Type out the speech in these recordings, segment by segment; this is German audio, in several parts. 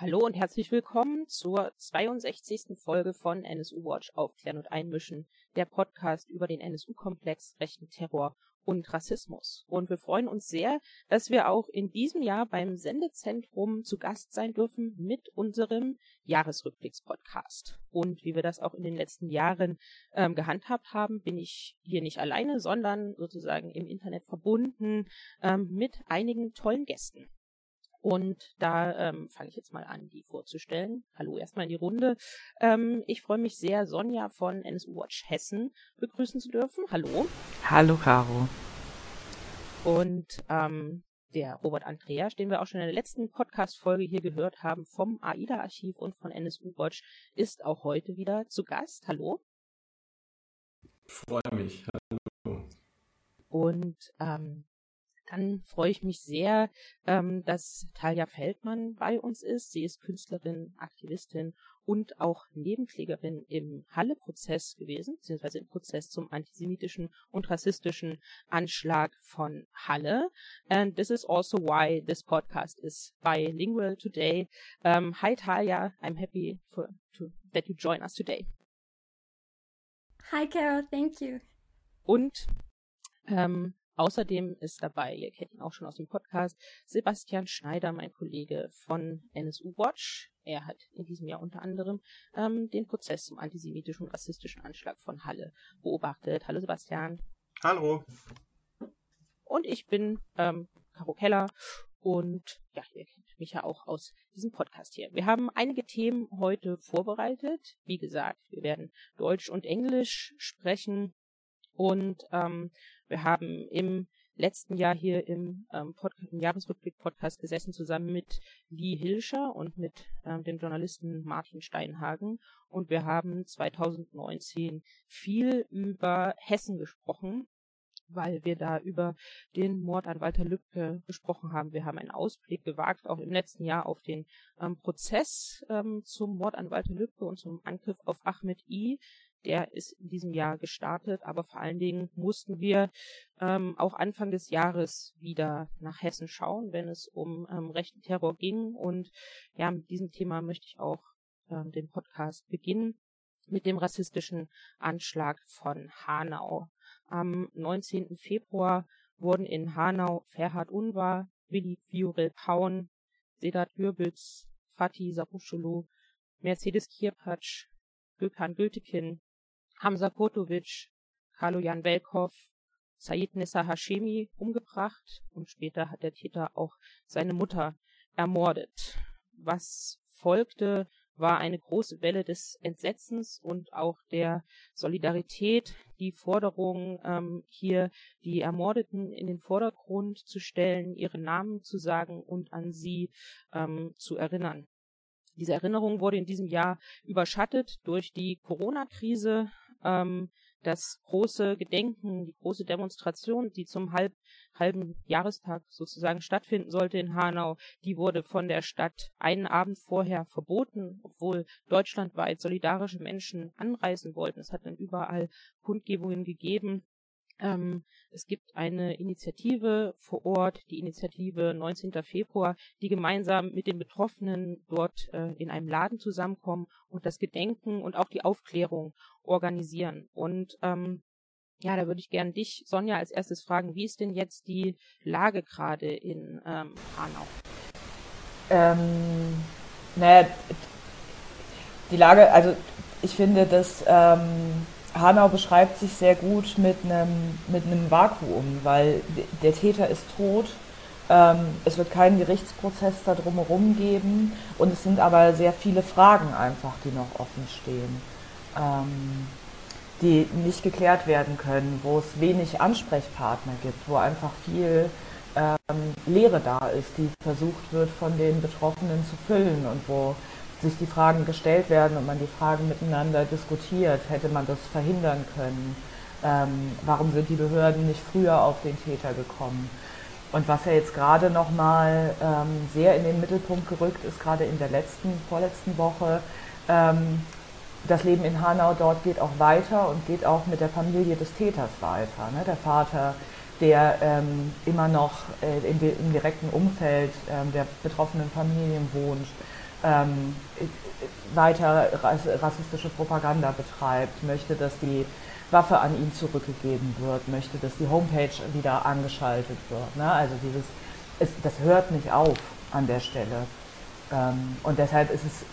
Hallo und herzlich willkommen zur 62. Folge von NSU Watch Aufklären und Einmischen, der Podcast über den NSU-Komplex, rechten Terror und Rassismus. Und wir freuen uns sehr, dass wir auch in diesem Jahr beim Sendezentrum zu Gast sein dürfen mit unserem Jahresrückblicks-Podcast. Und wie wir das auch in den letzten Jahren ähm, gehandhabt haben, bin ich hier nicht alleine, sondern sozusagen im Internet verbunden ähm, mit einigen tollen Gästen. Und da ähm, fange ich jetzt mal an, die vorzustellen. Hallo erstmal in die Runde. Ähm, ich freue mich sehr, Sonja von NSU Watch Hessen begrüßen zu dürfen. Hallo. Hallo, Caro. Und ähm, der Robert Andreas, den wir auch schon in der letzten Podcast-Folge hier gehört haben, vom AIDA-Archiv und von NSU Watch, ist auch heute wieder zu Gast. Hallo. Ich freue mich. Hallo. Und ähm, dann freue ich mich sehr, ähm, dass Talia Feldmann bei uns ist. Sie ist Künstlerin, Aktivistin und auch Nebenklägerin im Halle-Prozess gewesen, beziehungsweise im Prozess zum antisemitischen und rassistischen Anschlag von Halle. And this is also why this podcast is bilingual today. Um, hi Talia, I'm happy for, to, that you join us today. Hi Carol, thank you. Und ähm, Außerdem ist dabei, ihr kennt ihn auch schon aus dem Podcast, Sebastian Schneider, mein Kollege von NSU Watch. Er hat in diesem Jahr unter anderem ähm, den Prozess zum antisemitischen und rassistischen Anschlag von Halle beobachtet. Hallo Sebastian. Hallo. Und ich bin ähm, Caro Keller und ja, ihr kennt mich ja auch aus diesem Podcast hier. Wir haben einige Themen heute vorbereitet. Wie gesagt, wir werden Deutsch und Englisch sprechen und ähm, wir haben im letzten Jahr hier im, ähm, im Jahresrückblick-Podcast gesessen, zusammen mit Lee Hilscher und mit ähm, dem Journalisten Martin Steinhagen. Und wir haben 2019 viel über Hessen gesprochen, weil wir da über den Mord an Walter Lübcke gesprochen haben. Wir haben einen Ausblick gewagt, auch im letzten Jahr auf den ähm, Prozess ähm, zum Mord an Walter Lübcke und zum Angriff auf Ahmed I. Der ist in diesem Jahr gestartet, aber vor allen Dingen mussten wir ähm, auch Anfang des Jahres wieder nach Hessen schauen, wenn es um ähm, rechten Terror ging. Und ja, mit diesem Thema möchte ich auch ähm, den Podcast beginnen mit dem rassistischen Anschlag von Hanau. Am 19. Februar wurden in Hanau Ferhat Unvar, Willi Fiorel Paun, Sedat Gürbitz, Fatih Sapuschulu, Mercedes Kirpatsch, Gökhan Gültekin, Hamza Kurtovic, Jan Belkov, Said Nissa Hashemi umgebracht und später hat der Täter auch seine Mutter ermordet. Was folgte, war eine große Welle des Entsetzens und auch der Solidarität, die Forderung, ähm, hier die Ermordeten in den Vordergrund zu stellen, ihre Namen zu sagen und an sie ähm, zu erinnern. Diese Erinnerung wurde in diesem Jahr überschattet durch die Corona-Krise, ähm, das große Gedenken, die große Demonstration, die zum halb, halben Jahrestag sozusagen stattfinden sollte in Hanau, die wurde von der Stadt einen Abend vorher verboten, obwohl deutschlandweit solidarische Menschen anreisen wollten. Es hat dann überall Kundgebungen gegeben. Ähm, es gibt eine Initiative vor Ort, die Initiative 19. Februar, die gemeinsam mit den Betroffenen dort äh, in einem Laden zusammenkommen und das Gedenken und auch die Aufklärung organisieren. Und ähm, ja, da würde ich gerne dich, Sonja, als erstes fragen, wie ist denn jetzt die Lage gerade in ähm, Hanau? Ähm, naja, die Lage, also ich finde, dass ähm, Hanau beschreibt sich sehr gut mit einem, mit einem Vakuum, weil der Täter ist tot. Ähm, es wird keinen Gerichtsprozess da drumherum geben und es sind aber sehr viele Fragen einfach, die noch offen stehen, ähm, die nicht geklärt werden können, wo es wenig Ansprechpartner gibt, wo einfach viel ähm, Leere da ist, die versucht wird von den Betroffenen zu füllen und wo sich die Fragen gestellt werden und man die Fragen miteinander diskutiert, hätte man das verhindern können? Ähm, warum sind die Behörden nicht früher auf den Täter gekommen? Und was ja jetzt gerade nochmal ähm, sehr in den Mittelpunkt gerückt ist, gerade in der letzten, vorletzten Woche, ähm, das Leben in Hanau dort geht auch weiter und geht auch mit der Familie des Täters weiter. Ne? Der Vater, der ähm, immer noch äh, de, im direkten Umfeld ähm, der betroffenen Familien wohnt, ähm, weiter rassistische Propaganda betreibt, möchte, dass die Waffe an ihn zurückgegeben wird, möchte, dass die Homepage wieder angeschaltet wird. Ne? Also dieses, es, das hört nicht auf an der Stelle. Ähm, und deshalb ist es,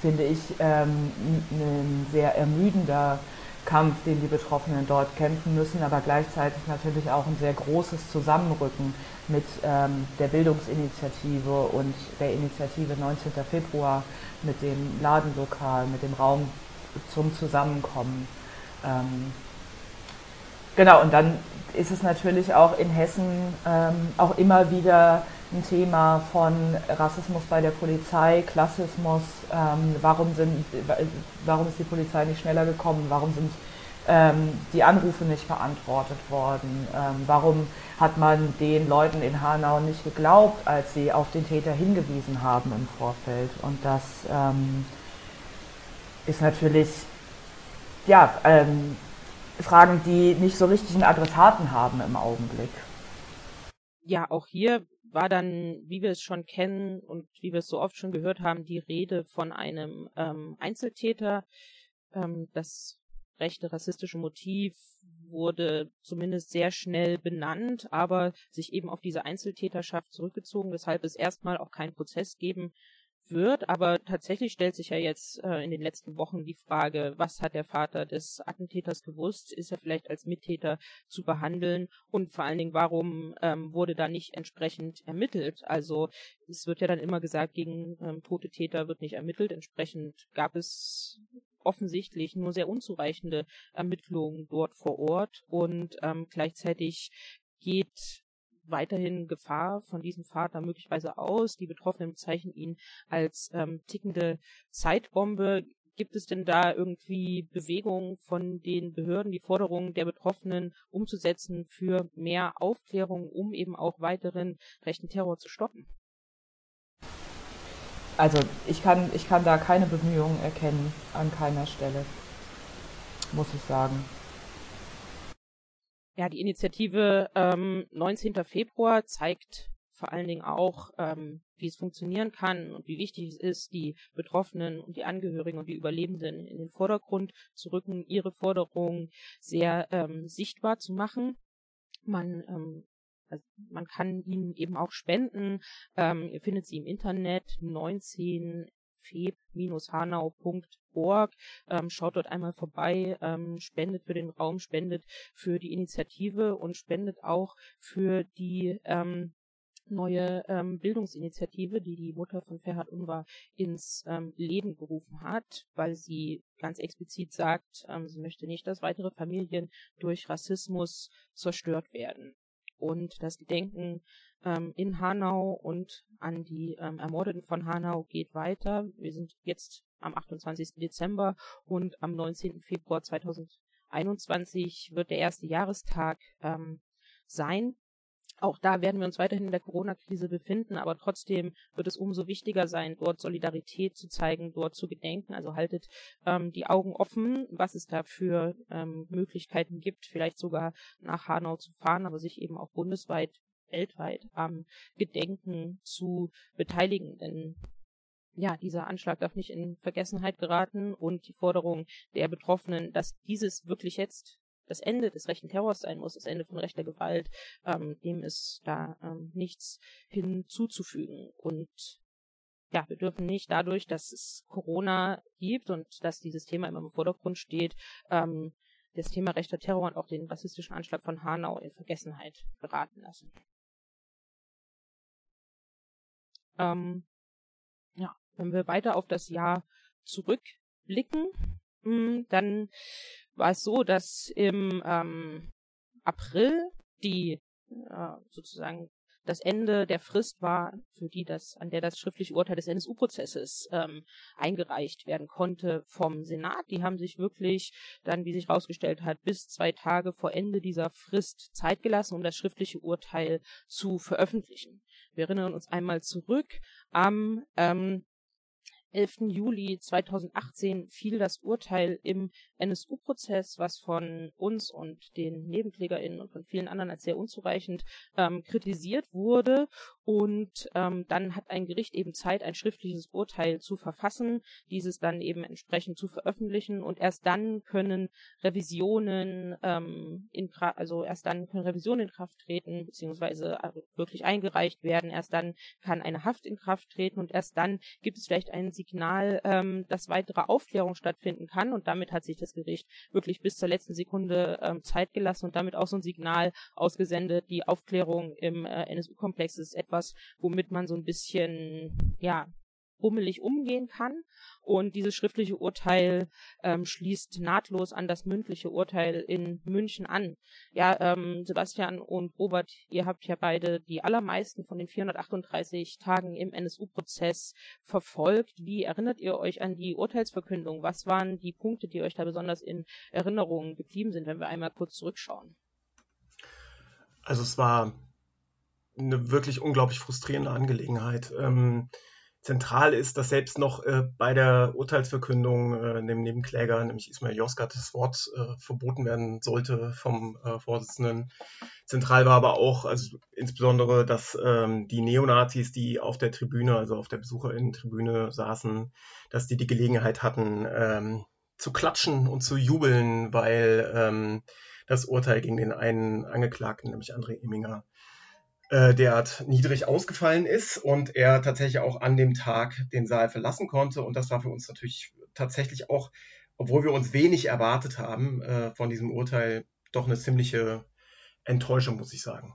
finde ich, ähm, ein sehr ermüdender Kampf, den die Betroffenen dort kämpfen müssen, aber gleichzeitig natürlich auch ein sehr großes Zusammenrücken mit ähm, der Bildungsinitiative und der Initiative 19. Februar, mit dem Ladenlokal, mit dem Raum zum Zusammenkommen. Ähm, genau, und dann ist es natürlich auch in Hessen ähm, auch immer wieder ein Thema von Rassismus bei der Polizei, Klassismus, ähm, warum, sind, warum ist die Polizei nicht schneller gekommen, warum sind ähm, die Anrufe nicht beantwortet worden, ähm, warum hat man den Leuten in Hanau nicht geglaubt, als sie auf den Täter hingewiesen haben im Vorfeld. Und das ähm, ist natürlich, ja, ähm, Fragen, die nicht so richtig einen Adressaten haben im Augenblick. Ja, auch hier war dann, wie wir es schon kennen und wie wir es so oft schon gehört haben, die Rede von einem ähm, Einzeltäter. Ähm, das rechte rassistische Motiv wurde zumindest sehr schnell benannt, aber sich eben auf diese Einzeltäterschaft zurückgezogen, weshalb es erstmal auch keinen Prozess geben wird. Aber tatsächlich stellt sich ja jetzt äh, in den letzten Wochen die Frage, was hat der Vater des Attentäters gewusst? Ist er vielleicht als Mittäter zu behandeln? Und vor allen Dingen, warum ähm, wurde da nicht entsprechend ermittelt? Also es wird ja dann immer gesagt, gegen ähm, tote Täter wird nicht ermittelt. Entsprechend gab es offensichtlich nur sehr unzureichende Ermittlungen dort vor Ort und ähm, gleichzeitig geht weiterhin Gefahr von diesem Vater möglicherweise aus. Die Betroffenen bezeichnen ihn als ähm, tickende Zeitbombe. Gibt es denn da irgendwie Bewegungen von den Behörden, die Forderungen der Betroffenen umzusetzen für mehr Aufklärung, um eben auch weiteren rechten Terror zu stoppen? Also ich kann, ich kann da keine Bemühungen erkennen an keiner Stelle, muss ich sagen ja, die Initiative ähm, 19. Februar zeigt vor allen Dingen auch, ähm, wie es funktionieren kann und wie wichtig es ist, die Betroffenen und die Angehörigen und die Überlebenden in den Vordergrund zu rücken, ihre Forderungen sehr ähm, sichtbar zu machen. Man ähm, also man kann ihnen eben auch spenden. Ähm, ihr findet sie im Internet 19 feb-hanau.org. Ähm, schaut dort einmal vorbei, ähm, spendet für den Raum, spendet für die Initiative und spendet auch für die ähm, neue ähm, Bildungsinitiative, die die Mutter von Ferhat Unvar ins ähm, Leben gerufen hat, weil sie ganz explizit sagt, ähm, sie möchte nicht, dass weitere Familien durch Rassismus zerstört werden. Und das Gedenken ähm, in Hanau und an die ähm, Ermordeten von Hanau geht weiter. Wir sind jetzt am 28. Dezember und am 19. Februar 2021 wird der erste Jahrestag ähm, sein. Auch da werden wir uns weiterhin in der Corona-Krise befinden, aber trotzdem wird es umso wichtiger sein, dort Solidarität zu zeigen, dort zu gedenken. Also haltet ähm, die Augen offen, was es da für ähm, Möglichkeiten gibt, vielleicht sogar nach Hanau zu fahren, aber sich eben auch bundesweit weltweit am Gedenken zu beteiligen. Denn ja, dieser Anschlag darf nicht in Vergessenheit geraten und die Forderung der Betroffenen, dass dieses wirklich jetzt das Ende des rechten Terrors sein muss, das Ende von rechter Gewalt, ähm, dem ist da ähm, nichts hinzuzufügen. Und ja, wir dürfen nicht dadurch, dass es Corona gibt und dass dieses Thema immer im Vordergrund steht, ähm, das Thema rechter Terror und auch den rassistischen Anschlag von Hanau in Vergessenheit geraten lassen. Ähm, wenn wir weiter auf das Jahr zurückblicken, hm, dann war es so, dass im ähm, April die äh, sozusagen das Ende der Frist war, für die das, an der das schriftliche Urteil des NSU-Prozesses ähm, eingereicht werden konnte vom Senat. Die haben sich wirklich dann, wie sich herausgestellt hat, bis zwei Tage vor Ende dieser Frist Zeit gelassen, um das schriftliche Urteil zu veröffentlichen. Wir erinnern uns einmal zurück. Am ähm, 11. Juli 2018 fiel das Urteil im NSU-Prozess, was von uns und den NebenklägerInnen und von vielen anderen als sehr unzureichend ähm, kritisiert wurde. Und ähm, dann hat ein Gericht eben Zeit, ein schriftliches Urteil zu verfassen, dieses dann eben entsprechend zu veröffentlichen und erst dann können Revisionen ähm, in also erst dann können Revisionen in Kraft treten beziehungsweise also wirklich eingereicht werden. Erst dann kann eine Haft in Kraft treten und erst dann gibt es vielleicht ein Signal, ähm, dass weitere Aufklärung stattfinden kann und damit hat sich das Gericht wirklich bis zur letzten Sekunde ähm, Zeit gelassen und damit auch so ein Signal ausgesendet. Die Aufklärung im äh, NSU-Komplex ist etwas etwas, womit man so ein bisschen, ja, rummelig umgehen kann. Und dieses schriftliche Urteil ähm, schließt nahtlos an das mündliche Urteil in München an. Ja, ähm, Sebastian und Robert, ihr habt ja beide die allermeisten von den 438 Tagen im NSU-Prozess verfolgt. Wie erinnert ihr euch an die Urteilsverkündung? Was waren die Punkte, die euch da besonders in Erinnerung geblieben sind, wenn wir einmal kurz zurückschauen? Also es war eine wirklich unglaublich frustrierende Angelegenheit. Ähm, zentral ist, dass selbst noch äh, bei der Urteilsverkündung äh, dem Nebenkläger, nämlich Ismail Yozgat, das Wort äh, verboten werden sollte vom äh, Vorsitzenden. Zentral war aber auch, also insbesondere, dass ähm, die Neonazis, die auf der Tribüne, also auf der Besucherinnen-Tribüne saßen, dass die die Gelegenheit hatten, ähm, zu klatschen und zu jubeln, weil ähm, das Urteil gegen den einen Angeklagten, nämlich André Eminger, äh, derart niedrig ausgefallen ist und er tatsächlich auch an dem Tag den Saal verlassen konnte. Und das war für uns natürlich tatsächlich auch, obwohl wir uns wenig erwartet haben äh, von diesem Urteil, doch eine ziemliche Enttäuschung, muss ich sagen.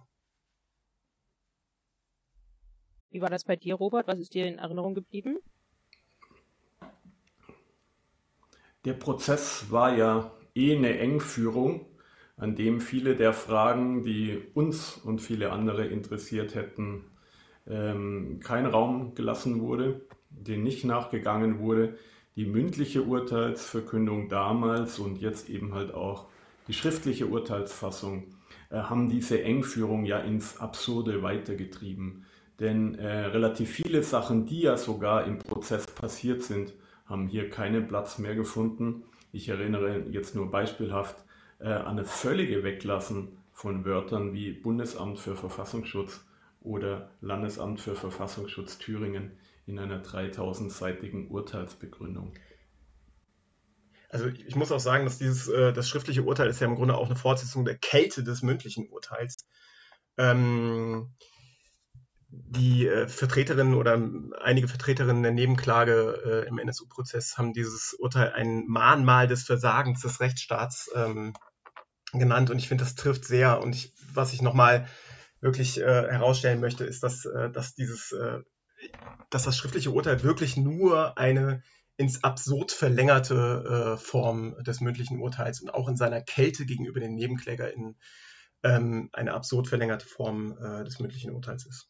Wie war das bei dir, Robert? Was ist dir in Erinnerung geblieben? Der Prozess war ja eh eine Engführung an dem viele der Fragen, die uns und viele andere interessiert hätten, ähm, kein Raum gelassen wurde, den nicht nachgegangen wurde. Die mündliche Urteilsverkündung damals und jetzt eben halt auch die schriftliche Urteilsfassung äh, haben diese Engführung ja ins Absurde weitergetrieben. Denn äh, relativ viele Sachen, die ja sogar im Prozess passiert sind, haben hier keinen Platz mehr gefunden. Ich erinnere jetzt nur beispielhaft äh, eine völlige Weglassen von Wörtern wie Bundesamt für Verfassungsschutz oder Landesamt für Verfassungsschutz Thüringen in einer 3000-seitigen Urteilsbegründung. Also ich muss auch sagen, dass dieses äh, das schriftliche Urteil ist ja im Grunde auch eine Fortsetzung der Kälte des mündlichen Urteils. Ähm, die äh, Vertreterinnen oder einige Vertreterinnen der Nebenklage äh, im NSU-Prozess haben dieses Urteil ein Mahnmal des Versagens des Rechtsstaats ähm, genannt und ich finde, das trifft sehr. Und ich, was ich nochmal wirklich äh, herausstellen möchte, ist, dass, äh, dass dieses, äh, dass das schriftliche Urteil wirklich nur eine ins Absurd verlängerte äh, Form des mündlichen Urteils und auch in seiner Kälte gegenüber den NebenklägerInnen ähm, eine absurd verlängerte Form des mündlichen Urteils ist.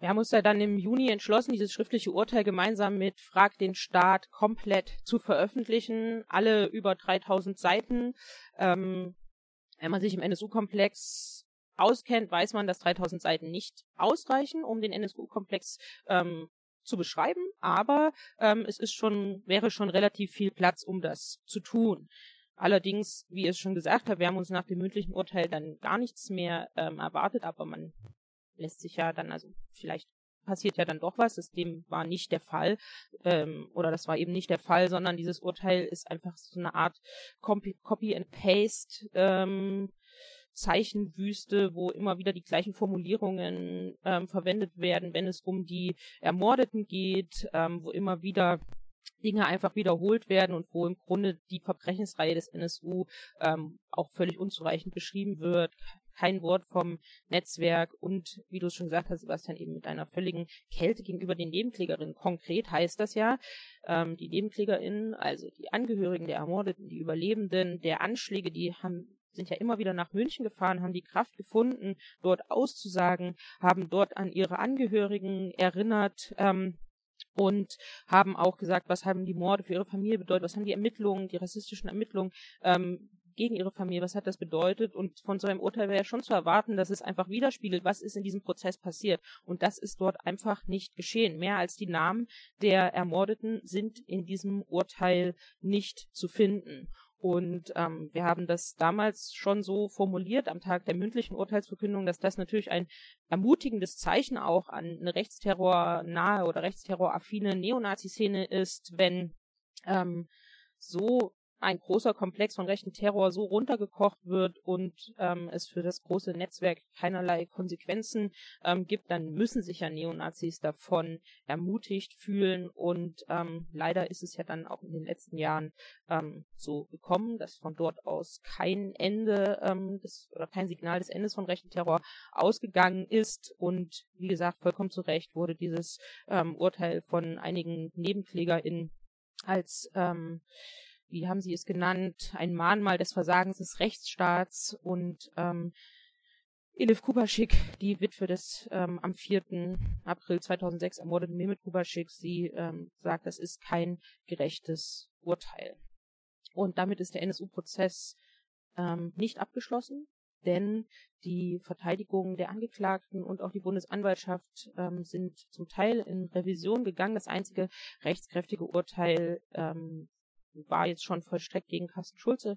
Wir haben uns ja dann im Juni entschlossen, dieses schriftliche Urteil gemeinsam mit Frag den Staat komplett zu veröffentlichen. Alle über 3000 Seiten. Ähm, wenn man sich im NSU-Komplex auskennt, weiß man, dass 3000 Seiten nicht ausreichen, um den NSU-Komplex ähm, zu beschreiben, aber ähm, es ist schon, wäre schon relativ viel Platz, um das zu tun. Allerdings, wie ihr es schon gesagt habt, wir haben uns nach dem mündlichen Urteil dann gar nichts mehr ähm, erwartet, aber man lässt sich ja dann, also vielleicht passiert ja dann doch was. Das dem war nicht der Fall. Ähm, oder das war eben nicht der Fall, sondern dieses Urteil ist einfach so eine Art Copy, Copy and Paste ähm, Zeichenwüste, wo immer wieder die gleichen Formulierungen ähm, verwendet werden, wenn es um die Ermordeten geht, ähm, wo immer wieder Dinge einfach wiederholt werden und wo im Grunde die Verbrechensreihe des NSU ähm, auch völlig unzureichend beschrieben wird kein Wort vom Netzwerk und, wie du es schon gesagt hast, Sebastian, eben mit einer völligen Kälte gegenüber den Nebenklägerinnen. Konkret heißt das ja, ähm, die Nebenklägerinnen, also die Angehörigen der Ermordeten, die Überlebenden der Anschläge, die haben sind ja immer wieder nach München gefahren, haben die Kraft gefunden, dort auszusagen, haben dort an ihre Angehörigen erinnert, ähm, und haben auch gesagt, was haben die Morde für ihre Familie bedeutet, was haben die Ermittlungen, die rassistischen Ermittlungen ähm, gegen ihre Familie, was hat das bedeutet? Und von so einem Urteil wäre ja schon zu erwarten, dass es einfach widerspiegelt, was ist in diesem Prozess passiert. Und das ist dort einfach nicht geschehen. Mehr als die Namen der Ermordeten sind in diesem Urteil nicht zu finden. Und ähm, wir haben das damals schon so formuliert am Tag der mündlichen Urteilsverkündung, dass das natürlich ein ermutigendes Zeichen auch an eine Rechtsterror-nahe oder Rechtsterror-affine Neonazi-Szene ist, wenn ähm, so ein großer Komplex von rechten Terror so runtergekocht wird und ähm, es für das große Netzwerk keinerlei Konsequenzen ähm, gibt, dann müssen sich ja Neonazis davon ermutigt fühlen und ähm, leider ist es ja dann auch in den letzten Jahren ähm, so gekommen, dass von dort aus kein Ende ähm, des, oder kein Signal des Endes von rechten Terror ausgegangen ist und wie gesagt vollkommen zu Recht wurde dieses ähm, Urteil von einigen NebenklägerInnen als ähm, wie haben Sie es genannt, ein Mahnmal des Versagens des Rechtsstaats und ähm, Elif Kubaschik, die Witwe des ähm, am 4. April 2006 ermordeten Mehmet Kubaschik, sie ähm, sagt, das ist kein gerechtes Urteil. Und damit ist der NSU-Prozess ähm, nicht abgeschlossen, denn die Verteidigung der Angeklagten und auch die Bundesanwaltschaft ähm, sind zum Teil in Revision gegangen. Das einzige rechtskräftige Urteil ähm, war jetzt schon vollstreckt gegen Carsten Schulze,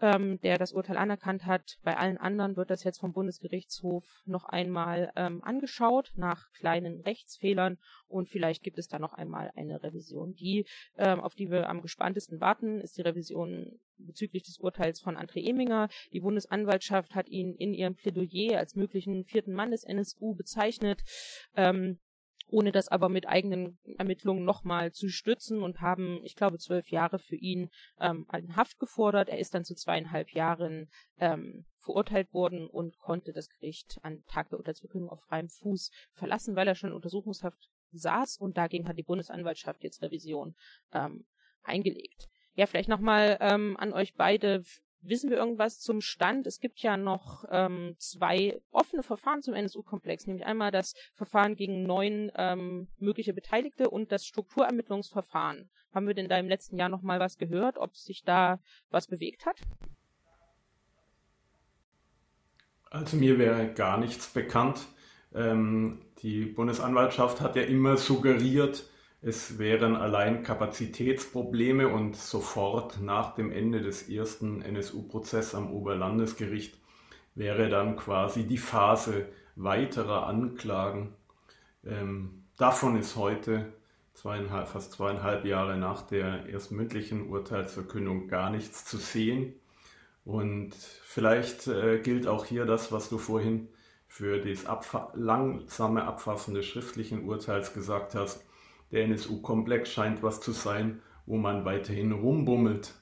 ähm, der das Urteil anerkannt hat. Bei allen anderen wird das jetzt vom Bundesgerichtshof noch einmal ähm, angeschaut nach kleinen Rechtsfehlern und vielleicht gibt es da noch einmal eine Revision. Die, ähm, auf die wir am gespanntesten warten, ist die Revision bezüglich des Urteils von André Eminger. Die Bundesanwaltschaft hat ihn in ihrem Plädoyer als möglichen vierten Mann des NSU bezeichnet. Ähm, ohne das aber mit eigenen Ermittlungen nochmal zu stützen und haben, ich glaube, zwölf Jahre für ihn ähm, in Haft gefordert. Er ist dann zu zweieinhalb Jahren ähm, verurteilt worden und konnte das Gericht an Tag der Urteilsverkündung auf freiem Fuß verlassen, weil er schon in Untersuchungshaft saß und dagegen hat die Bundesanwaltschaft jetzt Revision ähm, eingelegt. Ja, vielleicht nochmal ähm, an euch beide. Wissen wir irgendwas zum Stand? Es gibt ja noch ähm, zwei offene Verfahren zum NSU-Komplex, nämlich einmal das Verfahren gegen neun ähm, mögliche Beteiligte und das Strukturermittlungsverfahren. Haben wir denn da im letzten Jahr noch mal was gehört, ob sich da was bewegt hat? Also mir wäre gar nichts bekannt. Ähm, die Bundesanwaltschaft hat ja immer suggeriert, es wären allein Kapazitätsprobleme und sofort nach dem Ende des ersten NSU-Prozesses am Oberlandesgericht wäre dann quasi die Phase weiterer Anklagen. Ähm, davon ist heute zweieinhalb, fast zweieinhalb Jahre nach der ersten mündlichen Urteilsverkündung gar nichts zu sehen. Und vielleicht äh, gilt auch hier das, was du vorhin für das abfa langsame Abfassen des schriftlichen Urteils gesagt hast der NSU-Komplex scheint was zu sein, wo man weiterhin rumbummelt,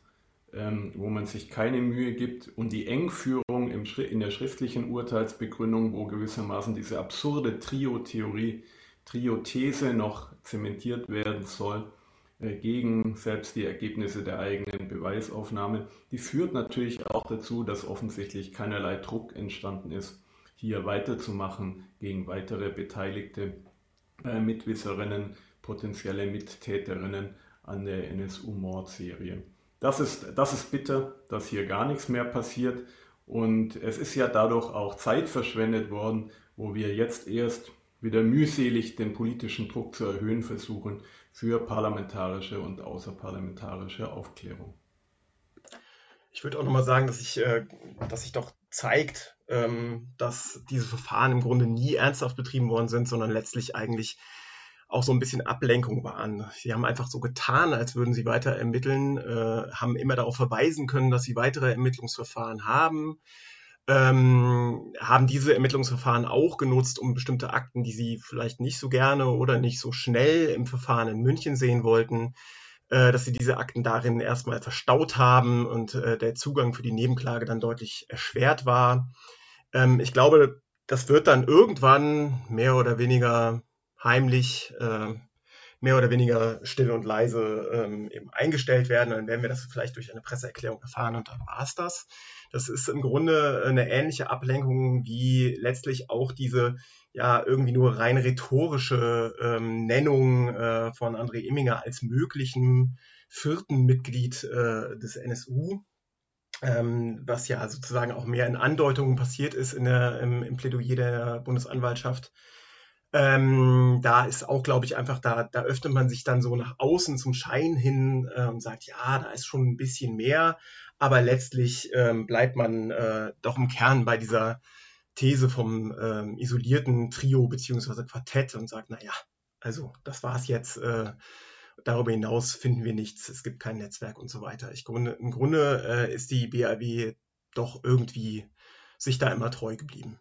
ähm, wo man sich keine Mühe gibt und die Engführung im, in der schriftlichen Urteilsbegründung, wo gewissermaßen diese absurde Trio-Theorie, Trio-These noch zementiert werden soll, äh, gegen selbst die Ergebnisse der eigenen Beweisaufnahme, die führt natürlich auch dazu, dass offensichtlich keinerlei Druck entstanden ist, hier weiterzumachen gegen weitere beteiligte äh, Mitwisserinnen, potenzielle Mittäterinnen an der NSU-Mordserie. Das ist, das ist bitter, dass hier gar nichts mehr passiert und es ist ja dadurch auch Zeit verschwendet worden, wo wir jetzt erst wieder mühselig den politischen Druck zu erhöhen versuchen für parlamentarische und außerparlamentarische Aufklärung. Ich würde auch nochmal sagen, dass sich, äh, dass sich doch zeigt, ähm, dass diese Verfahren im Grunde nie ernsthaft betrieben worden sind, sondern letztlich eigentlich auch so ein bisschen Ablenkung waren. Sie haben einfach so getan, als würden sie weiter ermitteln, äh, haben immer darauf verweisen können, dass sie weitere Ermittlungsverfahren haben, ähm, haben diese Ermittlungsverfahren auch genutzt, um bestimmte Akten, die sie vielleicht nicht so gerne oder nicht so schnell im Verfahren in München sehen wollten, äh, dass sie diese Akten darin erstmal verstaut haben und äh, der Zugang für die Nebenklage dann deutlich erschwert war. Ähm, ich glaube, das wird dann irgendwann mehr oder weniger heimlich äh, mehr oder weniger still und leise ähm, eben eingestellt werden. Dann werden wir das vielleicht durch eine Presseerklärung erfahren und dann war es das. Das ist im Grunde eine ähnliche Ablenkung wie letztlich auch diese ja irgendwie nur rein rhetorische ähm, Nennung äh, von André Imminger als möglichen vierten Mitglied äh, des NSU. Ähm, was ja sozusagen auch mehr in Andeutungen passiert ist in der, im, im Plädoyer der Bundesanwaltschaft Ähm, da ist auch, glaube ich, einfach, da, da öffnet man sich dann so nach außen zum Schein hin äh, und sagt, ja, da ist schon ein bisschen mehr, aber letztlich ähm, bleibt man äh, doch im Kern bei dieser These vom ähm, isolierten Trio beziehungsweise Quartett und sagt, naja, also das war's jetzt. Äh, darüber hinaus finden wir nichts. Es gibt kein Netzwerk und so weiter. Ich Grunde, Im Grunde äh, ist die BAW doch irgendwie sich da immer treu geblieben.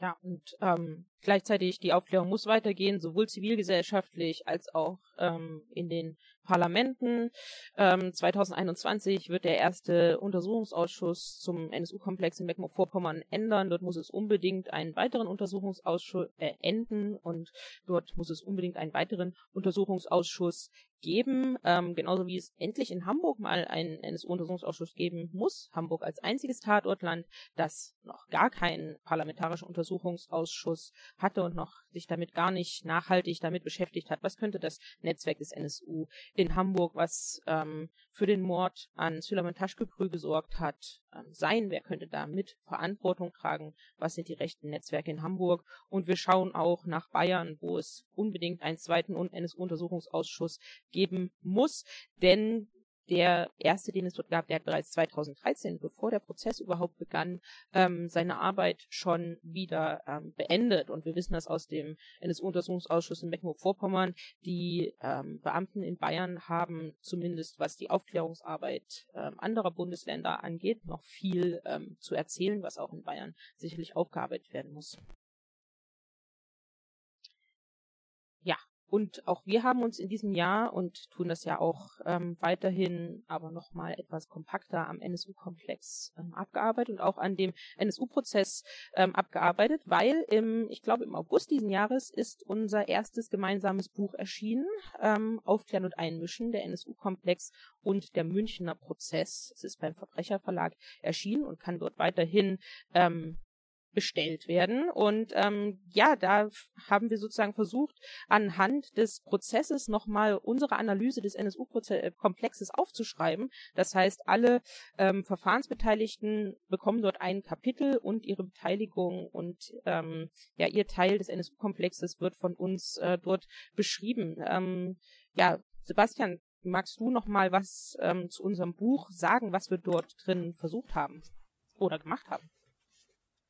Ja, und ähm, gleichzeitig die Aufklärung muss weitergehen, sowohl zivilgesellschaftlich als auch ähm, in den Parlamenten. Ähm, 2021 wird der erste Untersuchungsausschuss zum NSU-Komplex in Mecklenburg-Vorpommern ändern. Dort muss es unbedingt einen weiteren Untersuchungsausschuss äh, enden und dort muss es unbedingt einen weiteren Untersuchungsausschuss geben, ähm, genauso wie es endlich in Hamburg mal einen NSU-Untersuchungsausschuss geben muss. Hamburg als einziges Tatortland, das noch gar keinen parlamentarischen Untersuchungsausschuss hatte und noch sich damit gar nicht nachhaltig damit beschäftigt hat. Was könnte das Netzwerk des NSU in Hamburg, was ähm, für den Mord an Süleyman Taschkeprü gesorgt hat, ähm, sein? Wer könnte da mit Verantwortung tragen? Was sind die rechten Netzwerke in Hamburg? Und wir schauen auch nach Bayern, wo es unbedingt einen zweiten NSU-Untersuchungsausschuss geben muss, denn der erste, den es dort gab, der hat bereits 2013, bevor der Prozess überhaupt begann, ähm, seine Arbeit schon wieder ähm, beendet. Und wir wissen das aus dem NSU-Untersuchungsausschuss in Mecklenburg-Vorpommern. Die ähm, Beamten in Bayern haben zumindest, was die Aufklärungsarbeit ähm, anderer Bundesländer angeht, noch viel ähm, zu erzählen, was auch in Bayern sicherlich aufgearbeitet werden muss. Und auch wir haben uns in diesem Jahr und tun das ja auch ähm, weiterhin, aber nochmal etwas kompakter am NSU-Komplex ähm, abgearbeitet und auch an dem NSU-Prozess ähm, abgearbeitet, weil im, ich glaube im August diesen Jahres ist unser erstes gemeinsames Buch erschienen, ähm, Aufklären und Einmischen, der NSU-Komplex und der Münchner Prozess. Es ist beim Verbrecherverlag erschienen und kann dort weiterhin ähm, bestellt werden. Und ähm, ja, da haben wir sozusagen versucht, anhand des Prozesses nochmal unsere Analyse des NSU-Komplexes aufzuschreiben. Das heißt, alle ähm, Verfahrensbeteiligten bekommen dort ein Kapitel und ihre Beteiligung und ähm, ja, ihr Teil des NSU-Komplexes wird von uns äh, dort beschrieben. Ähm, ja, Sebastian, magst du noch mal was ähm, zu unserem Buch sagen, was wir dort drin versucht haben oder gemacht haben?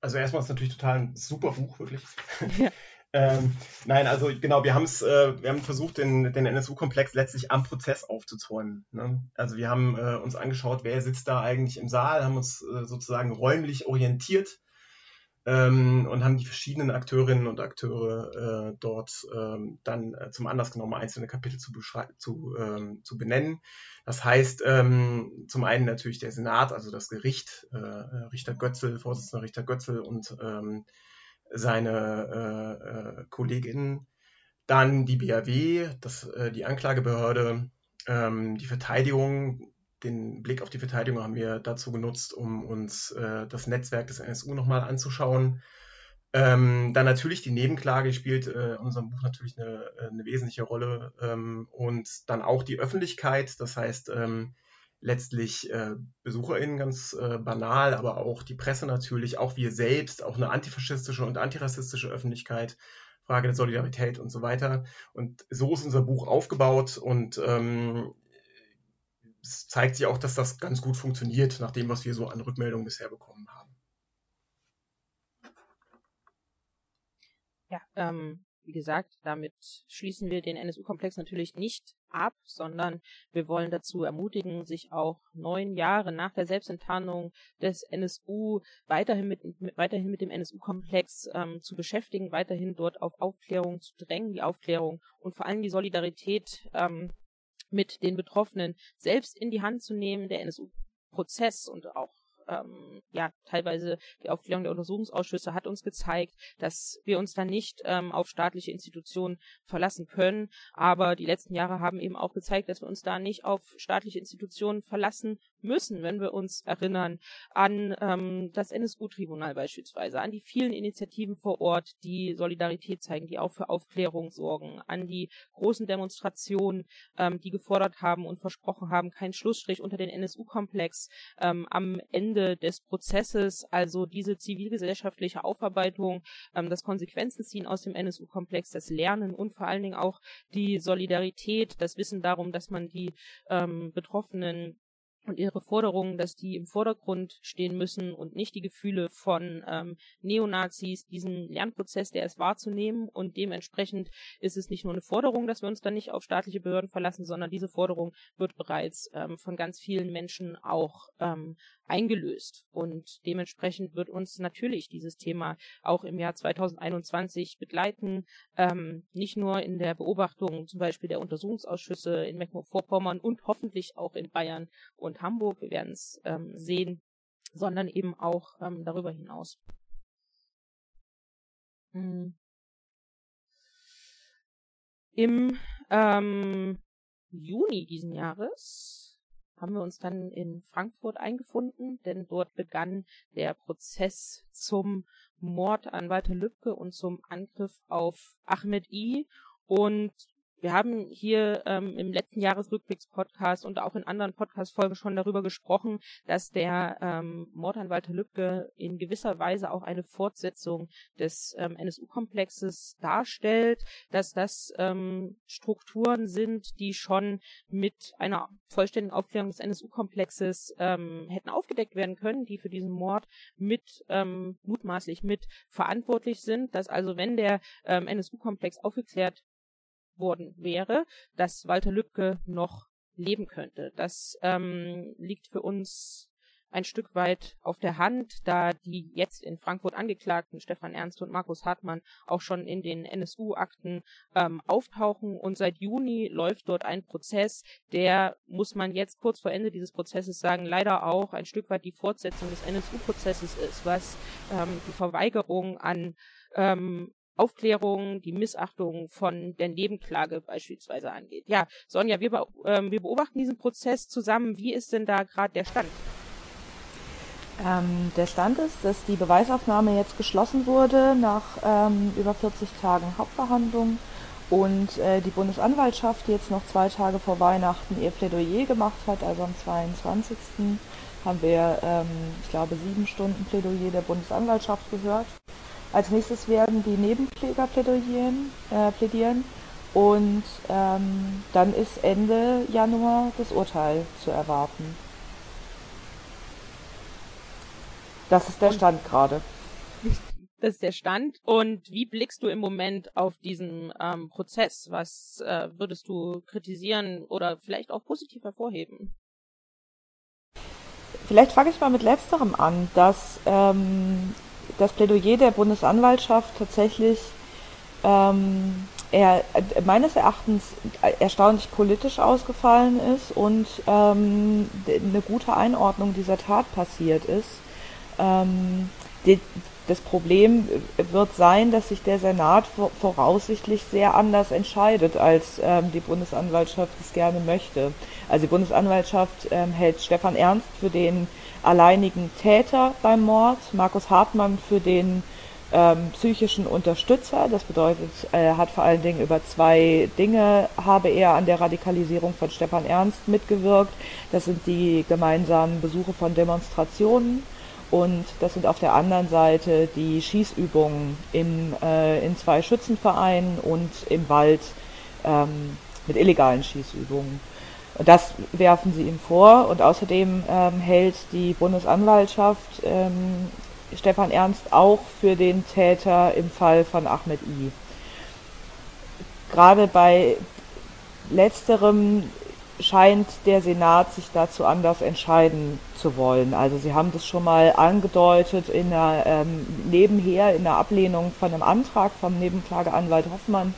Also erstmal ist es natürlich total ein super Buch, wirklich. Ja. ähm, nein, also genau, wir haben es, äh, wir haben versucht, den, den NSU-Komplex letztlich am Prozess aufzuzäumen. Ne? Also wir haben äh, uns angeschaut, wer sitzt da eigentlich im Saal, haben uns äh, sozusagen räumlich orientiert ähm, und haben die verschiedenen Akteurinnen und Akteure äh, dort ähm, dann äh, zum Anlass genommen, einzelne Kapitel zu, zu, ähm, zu benennen. Das heißt, ähm, zum einen natürlich der Senat, also das Gericht, äh, Richter Götzel, Vorsitzender Richter Götzel und ähm, seine äh, äh, Kolleginnen, dann die BAW, das, äh, die Anklagebehörde, ähm, die Verteidigung, den Blick auf die Verteidigung haben wir dazu genutzt, um uns äh, das Netzwerk des NSU nochmal anzuschauen. Ähm, dann natürlich die Nebenklage spielt äh, in unserem Buch natürlich eine, äh, eine wesentliche Rolle ähm, und dann auch die Öffentlichkeit, das heißt ähm, letztlich äh, BesucherInnen ganz äh, banal, aber auch die Presse natürlich, auch wir selbst, auch eine antifaschistische und antirassistische Öffentlichkeit, Frage der Solidarität und so weiter. Und so ist unser Buch aufgebaut und ähm, es zeigt sich auch, dass das ganz gut funktioniert, nach dem, was wir so an Rückmeldungen bisher bekommen haben. Ja, ähm, wie gesagt, damit schließen wir den NSU-Komplex natürlich nicht ab, sondern wir wollen dazu ermutigen, sich auch neun Jahre nach der Selbstenttarnung des NSU weiterhin mit, mit weiterhin mit dem NSU-Komplex ähm, zu beschäftigen, weiterhin dort auf Aufklärung zu drängen, die Aufklärung und vor allem die Solidarität ähm, mit den Betroffenen selbst in die Hand zu nehmen, der NSU-Prozess und auch ähm, ja, teilweise die Aufklärung der Untersuchungsausschüsse hat uns gezeigt, dass wir uns da nicht ähm, auf staatliche Institutionen verlassen können. Aber die letzten Jahre haben eben auch gezeigt, dass wir uns da nicht auf staatliche Institutionen verlassen müssen, wenn wir uns erinnern an ähm, das NSU-Tribunal beispielsweise, an die vielen Initiativen vor Ort, die Solidarität zeigen, die auch für Aufklärung sorgen, an die großen Demonstrationen, ähm, die gefordert haben und versprochen haben, keinen Schlussstrich unter den NSU-Komplex ähm, am Ende des Prozesses, also diese zivilgesellschaftliche Aufarbeitung, ähm, das Konsequenzen ziehen aus dem NSU-Komplex, das Lernen und vor allen Dingen auch die Solidarität, das Wissen darum, dass man die ähm, Betroffenen und ihre Forderungen, dass die im Vordergrund stehen müssen und nicht die Gefühle von ähm, Neonazis, diesen Lernprozess, der ist wahrzunehmen und dementsprechend ist es nicht nur eine Forderung, dass wir uns dann nicht auf staatliche Behörden verlassen, sondern diese Forderung wird bereits ähm, von ganz vielen Menschen auch ähm, eingelöst. Und dementsprechend wird uns natürlich dieses Thema auch im Jahr 2021 begleiten, ähm, nicht nur in der Beobachtung zum Beispiel der Untersuchungsausschüsse in Mecklenburg-Vorpommern und hoffentlich auch in Bayern und Hamburg, wir werden es ähm, sehen, sondern eben auch ähm, darüber hinaus. Hm. Im ähm, Juni diesen Jahres haben wir uns dann in Frankfurt eingefunden, denn dort begann der Prozess zum Mord an Walter Lübcke und zum Angriff auf Ahmed I. Und wir haben hier ähm, im letzten Jahresrückblicks-Podcast und auch in anderen Podcast-Folgen schon darüber gesprochen, dass der ähm, Mord an Walter Lübcke in gewisser Weise auch eine Fortsetzung des ähm, NSU-Komplexes darstellt, dass das ähm, Strukturen sind, die schon mit einer vollständigen Aufklärung des NSU-Komplexes ähm, hätten aufgedeckt werden können, die für diesen Mord mit ähm, mutmaßlich mit verantwortlich sind, dass also wenn der ähm, NSU-Komplex aufgeklärt worden wäre, dass Walter Lübcke noch leben könnte. Das ähm, liegt für uns ein Stück weit auf der Hand, da die jetzt in Frankfurt angeklagten Stefan Ernst und Markus Hartmann auch schon in den NSU-Akten ähm, auftauchen und seit Juni läuft dort ein Prozess, der, muss man jetzt kurz vor Ende dieses Prozesses sagen, leider auch ein Stück weit die Fortsetzung des NSU-Prozesses ist, was ähm, die Verweigerung an ähm, Aufklärung, die Missachtung von der Nebenklage beispielsweise angeht. Ja, Sonja, wir, be ähm, wir beobachten diesen Prozess zusammen. Wie ist denn da gerade der Stand? Ähm, der Stand ist, dass die Beweisaufnahme jetzt geschlossen wurde nach ähm, über 40 Tagen Hauptverhandlung und äh, die Bundesanwaltschaft jetzt noch zwei Tage vor Weihnachten ihr Plädoyer gemacht hat, also am 22. haben wir, ähm, ich glaube, sieben Stunden Plädoyer der Bundesanwaltschaft gehört. Als nächstes werden die Nebenkläger plädieren, äh, plädieren und ähm, dann ist Ende Januar das Urteil zu erwarten. Das ist der Stand gerade. Das ist der Stand. Und wie blickst du im Moment auf diesen ähm, Prozess? Was äh, würdest du kritisieren oder vielleicht auch positiv hervorheben? Vielleicht fange ich mal mit letzterem an, dass ähm, das Plädoyer der Bundesanwaltschaft tatsächlich ähm, er, meines Erachtens erstaunlich politisch ausgefallen ist und ähm, eine gute Einordnung dieser Tat passiert ist. Ähm, die, das Problem wird sein, dass sich der Senat voraussichtlich sehr anders entscheidet, als ähm, die Bundesanwaltschaft es gerne möchte. Also die Bundesanwaltschaft ähm, hält Stefan Ernst für den alleinigen Täter beim Mord, Markus Hartmann für den ähm, psychischen Unterstützer. Das bedeutet, er hat vor allen Dingen über zwei Dinge, habe er an der Radikalisierung von Stefan Ernst mitgewirkt. Das sind die gemeinsamen Besuche von Demonstrationen und das sind auf der anderen Seite die Schießübungen im, äh, in zwei Schützenvereinen und im Wald ähm, mit illegalen Schießübungen. Das werfen sie ihm vor und außerdem ähm, hält die Bundesanwaltschaft ähm, Stefan Ernst auch für den Täter im Fall von Ahmed I. Gerade bei letzterem scheint der Senat sich dazu anders entscheiden zu wollen. Also sie haben das schon mal angedeutet in der, ähm, nebenher in der Ablehnung von einem Antrag vom Nebenklageanwalt Hoffmann,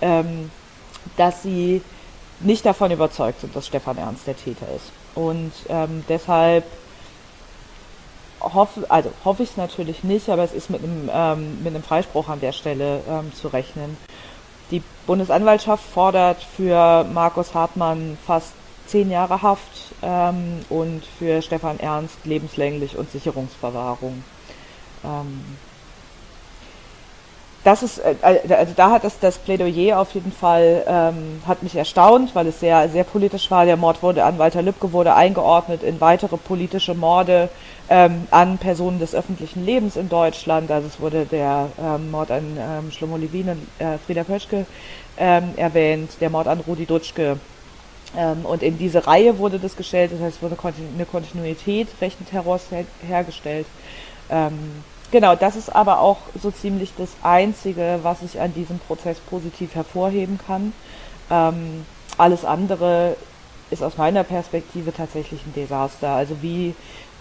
ähm, dass sie nicht davon überzeugt sind, dass Stefan Ernst der Täter ist. Und ähm, deshalb hoffe, also hoffe ich es natürlich nicht, aber es ist mit einem, ähm, mit einem Freispruch an der Stelle ähm, zu rechnen. Die Bundesanwaltschaft fordert für Markus Hartmann fast zehn Jahre Haft ähm, und für Stefan Ernst lebenslänglich und Sicherungsverwahrung. Ähm, das ist, äh, also da hat das, das Plädoyer auf jeden Fall, ähm, hat mich erstaunt, weil es sehr, sehr politisch war. Der Mord wurde an Walter Lübcke wurde eingeordnet in weitere politische Morde ähm, an Personen des öffentlichen Lebens in Deutschland. Also es wurde der ähm, Mord an ähm, Schlomo Levin und äh, Frieda Pöschke ähm, erwähnt, der Mord an Rudi Dutschke. Ähm, und in diese Reihe wurde das gestellt, das heißt, es wurde eine Kontinuität rechten Terrors her hergestellt. Ähm, genau, das ist aber auch so ziemlich das Einzige, was ich an diesem Prozess positiv hervorheben kann. Ähm, alles andere ist aus meiner Perspektive tatsächlich ein Desaster. Also wie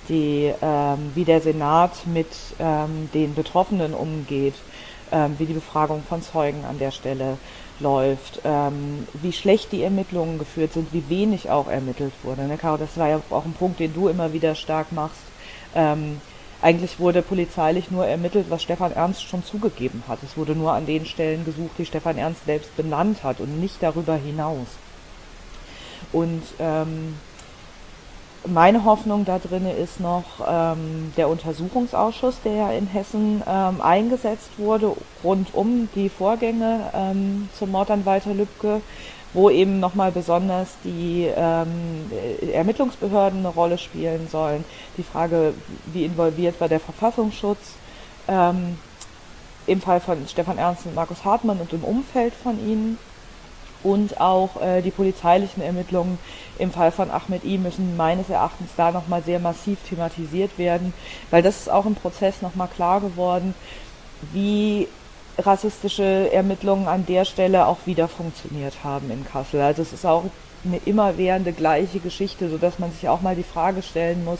die, ähm, wie der Senat mit ähm, den Betroffenen umgeht, ähm, wie die Befragung von Zeugen an der Stelle läuft, ähm, wie schlecht die Ermittlungen geführt sind, wie wenig auch ermittelt wurde. Ne, Caro, das war ja auch ein Punkt, den du immer wieder stark machst. Ähm, eigentlich wurde polizeilich nur ermittelt, was Stefan Ernst schon zugegeben hat. Es wurde nur an den Stellen gesucht, die Stefan Ernst selbst benannt hat und nicht darüber hinaus. Und ähm, meine Hoffnung da drin ist noch ähm, der Untersuchungsausschuss, der ja in Hessen ähm, eingesetzt wurde, rund um die Vorgänge ähm, zum Mord an Walter Lübcke, wo eben nochmal besonders die ähm, Ermittlungsbehörden eine Rolle spielen sollen. Die Frage, wie involviert war der Verfassungsschutz ähm, im Fall von Stefan Ernst und Markus Hartmann und im Umfeld von ihnen und auch äh, die polizeilichen Ermittlungen im Fall von Ahmed I müssen meines Erachtens da nochmal sehr massiv thematisiert werden, weil das ist auch im Prozess nochmal klar geworden, wie rassistische Ermittlungen an der Stelle auch wieder funktioniert haben in Kassel. Also es ist auch eine immerwährende gleiche Geschichte, sodass man sich auch mal die Frage stellen muss,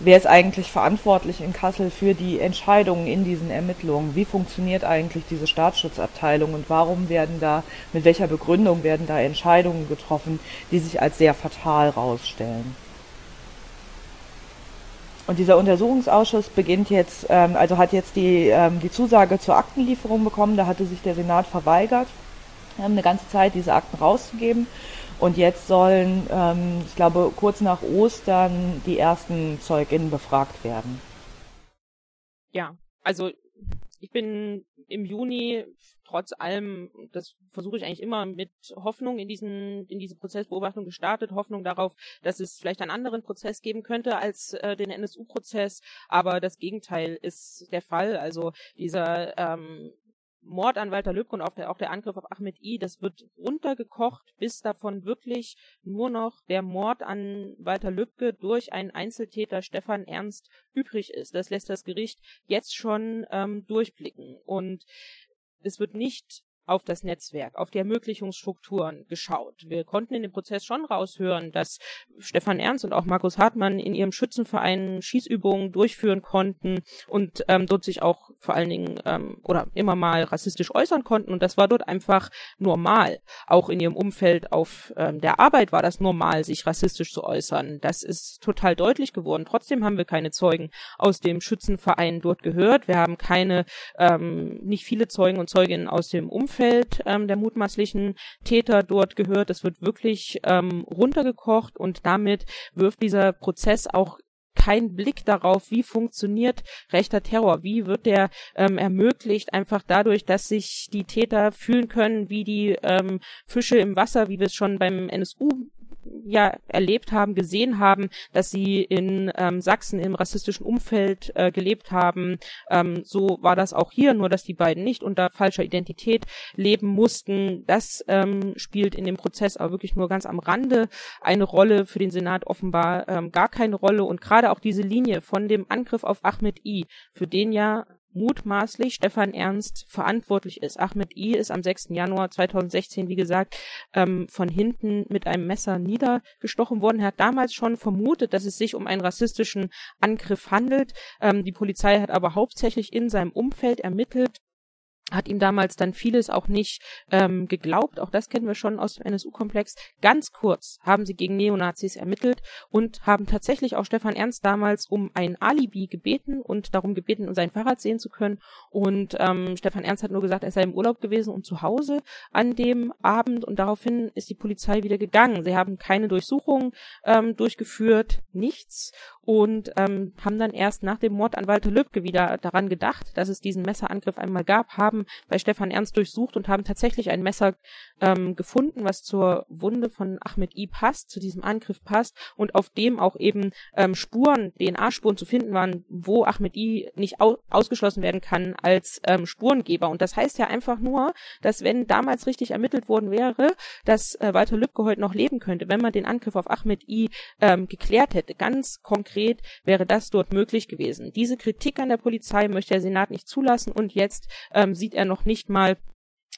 wer ist eigentlich verantwortlich in Kassel für die Entscheidungen in diesen Ermittlungen? Wie funktioniert eigentlich diese Staatsschutzabteilung und warum werden da, mit welcher Begründung werden da Entscheidungen getroffen, die sich als sehr fatal rausstellen? Und dieser Untersuchungsausschuss beginnt jetzt, ähm, also hat jetzt die, ähm, die Zusage zur Aktenlieferung bekommen. Da hatte sich der Senat verweigert, ähm, eine ganze Zeit diese Akten rauszugeben. Und jetzt sollen, ähm, ich glaube, kurz nach Ostern die ersten ZeugInnen befragt werden. Ja, also ich bin im Juni trotz allem, das versuche ich eigentlich immer mit Hoffnung in diesen in diese Prozessbeobachtung gestartet, Hoffnung darauf, dass es vielleicht einen anderen Prozess geben könnte als äh, den NSU-Prozess, aber das Gegenteil ist der Fall. Also dieser ähm, Mord an Walter Lübcke und auch der, auch der Angriff auf Ahmed I, das wird runtergekocht, bis davon wirklich nur noch der Mord an Walter Lübcke durch einen Einzeltäter Stefan Ernst übrig ist. Das lässt das Gericht jetzt schon ähm, durchblicken. Und es wird nicht auf das Netzwerk, auf die Ermöglichungsstrukturen geschaut. Wir konnten in dem Prozess schon raushören, dass Stefan Ernst und auch Markus Hartmann in ihrem Schützenverein Schießübungen durchführen konnten und ähm, dort sich auch vor allen Dingen ähm, oder immer mal rassistisch äußern konnten und das war dort einfach normal. Auch in ihrem Umfeld auf ähm, der Arbeit war das normal, sich rassistisch zu äußern. Das ist total deutlich geworden. Trotzdem haben wir keine Zeugen aus dem Schützenverein dort gehört. Wir haben keine, ähm, nicht viele Zeugen und Zeuginnen aus dem Umfeld Umfeld ähm, der mutmaßlichen Täter dort gehört. Es wird wirklich ähm, runtergekocht und damit wirft dieser Prozess auch kein Blick darauf, wie funktioniert rechter Terror, wie wird der ähm, ermöglicht, einfach dadurch, dass sich die Täter fühlen können wie die ähm, Fische im Wasser, wie wir es schon beim NSU ja erlebt haben, gesehen haben, dass sie in ähm, Sachsen im rassistischen Umfeld äh, gelebt haben. Ähm, so war das auch hier, nur dass die beiden nicht unter falscher Identität leben mussten. Das ähm, spielt in dem Prozess aber wirklich nur ganz am Rande eine Rolle, für den Senat offenbar ähm, gar keine Rolle. Und gerade auch diese Linie von dem Angriff auf Ahmed I, für den ja mutmaßlich Stefan Ernst verantwortlich ist. Ahmed I ist am 6. Januar 2016, wie gesagt, ähm, von hinten mit einem Messer niedergestochen worden. Er hat damals schon vermutet, dass es sich um einen rassistischen Angriff handelt. Ähm, die Polizei hat aber hauptsächlich in seinem Umfeld ermittelt hat ihm damals dann vieles auch nicht ähm, geglaubt. Auch das kennen wir schon aus dem NSU-Komplex. Ganz kurz haben sie gegen Neonazis ermittelt und haben tatsächlich auch Stefan Ernst damals um ein Alibi gebeten und darum gebeten, sein Fahrrad sehen zu können. Und ähm, Stefan Ernst hat nur gesagt, er sei im Urlaub gewesen und zu Hause an dem Abend. Und daraufhin ist die Polizei wieder gegangen. Sie haben keine Durchsuchung ähm, durchgeführt, nichts. Und ähm, haben dann erst nach dem Mord an Walter Lübcke wieder daran gedacht, dass es diesen Messerangriff einmal gab, haben bei Stefan Ernst durchsucht und haben tatsächlich ein Messer ähm, gefunden, was zur Wunde von Ahmed I passt, zu diesem Angriff passt und auf dem auch eben ähm, Spuren, DNA-Spuren zu finden waren, wo Ahmed I nicht au ausgeschlossen werden kann als ähm, Spurengeber. Und das heißt ja einfach nur, dass wenn damals richtig ermittelt worden wäre, dass äh, Walter Lübcke heute noch leben könnte, wenn man den Angriff auf Ahmed I ähm, geklärt hätte. Ganz konkret wäre das dort möglich gewesen. Diese Kritik an der Polizei möchte der Senat nicht zulassen und jetzt ähm, sieht er noch nicht mal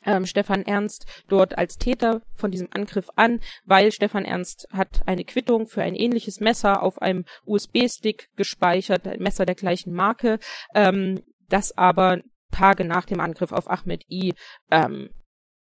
ähm, Stefan Ernst dort als Täter von diesem Angriff an, weil Stefan Ernst hat eine Quittung für ein ähnliches Messer auf einem USB-Stick gespeichert, ein Messer der gleichen Marke, ähm, das aber Tage nach dem Angriff auf Ahmed I ähm,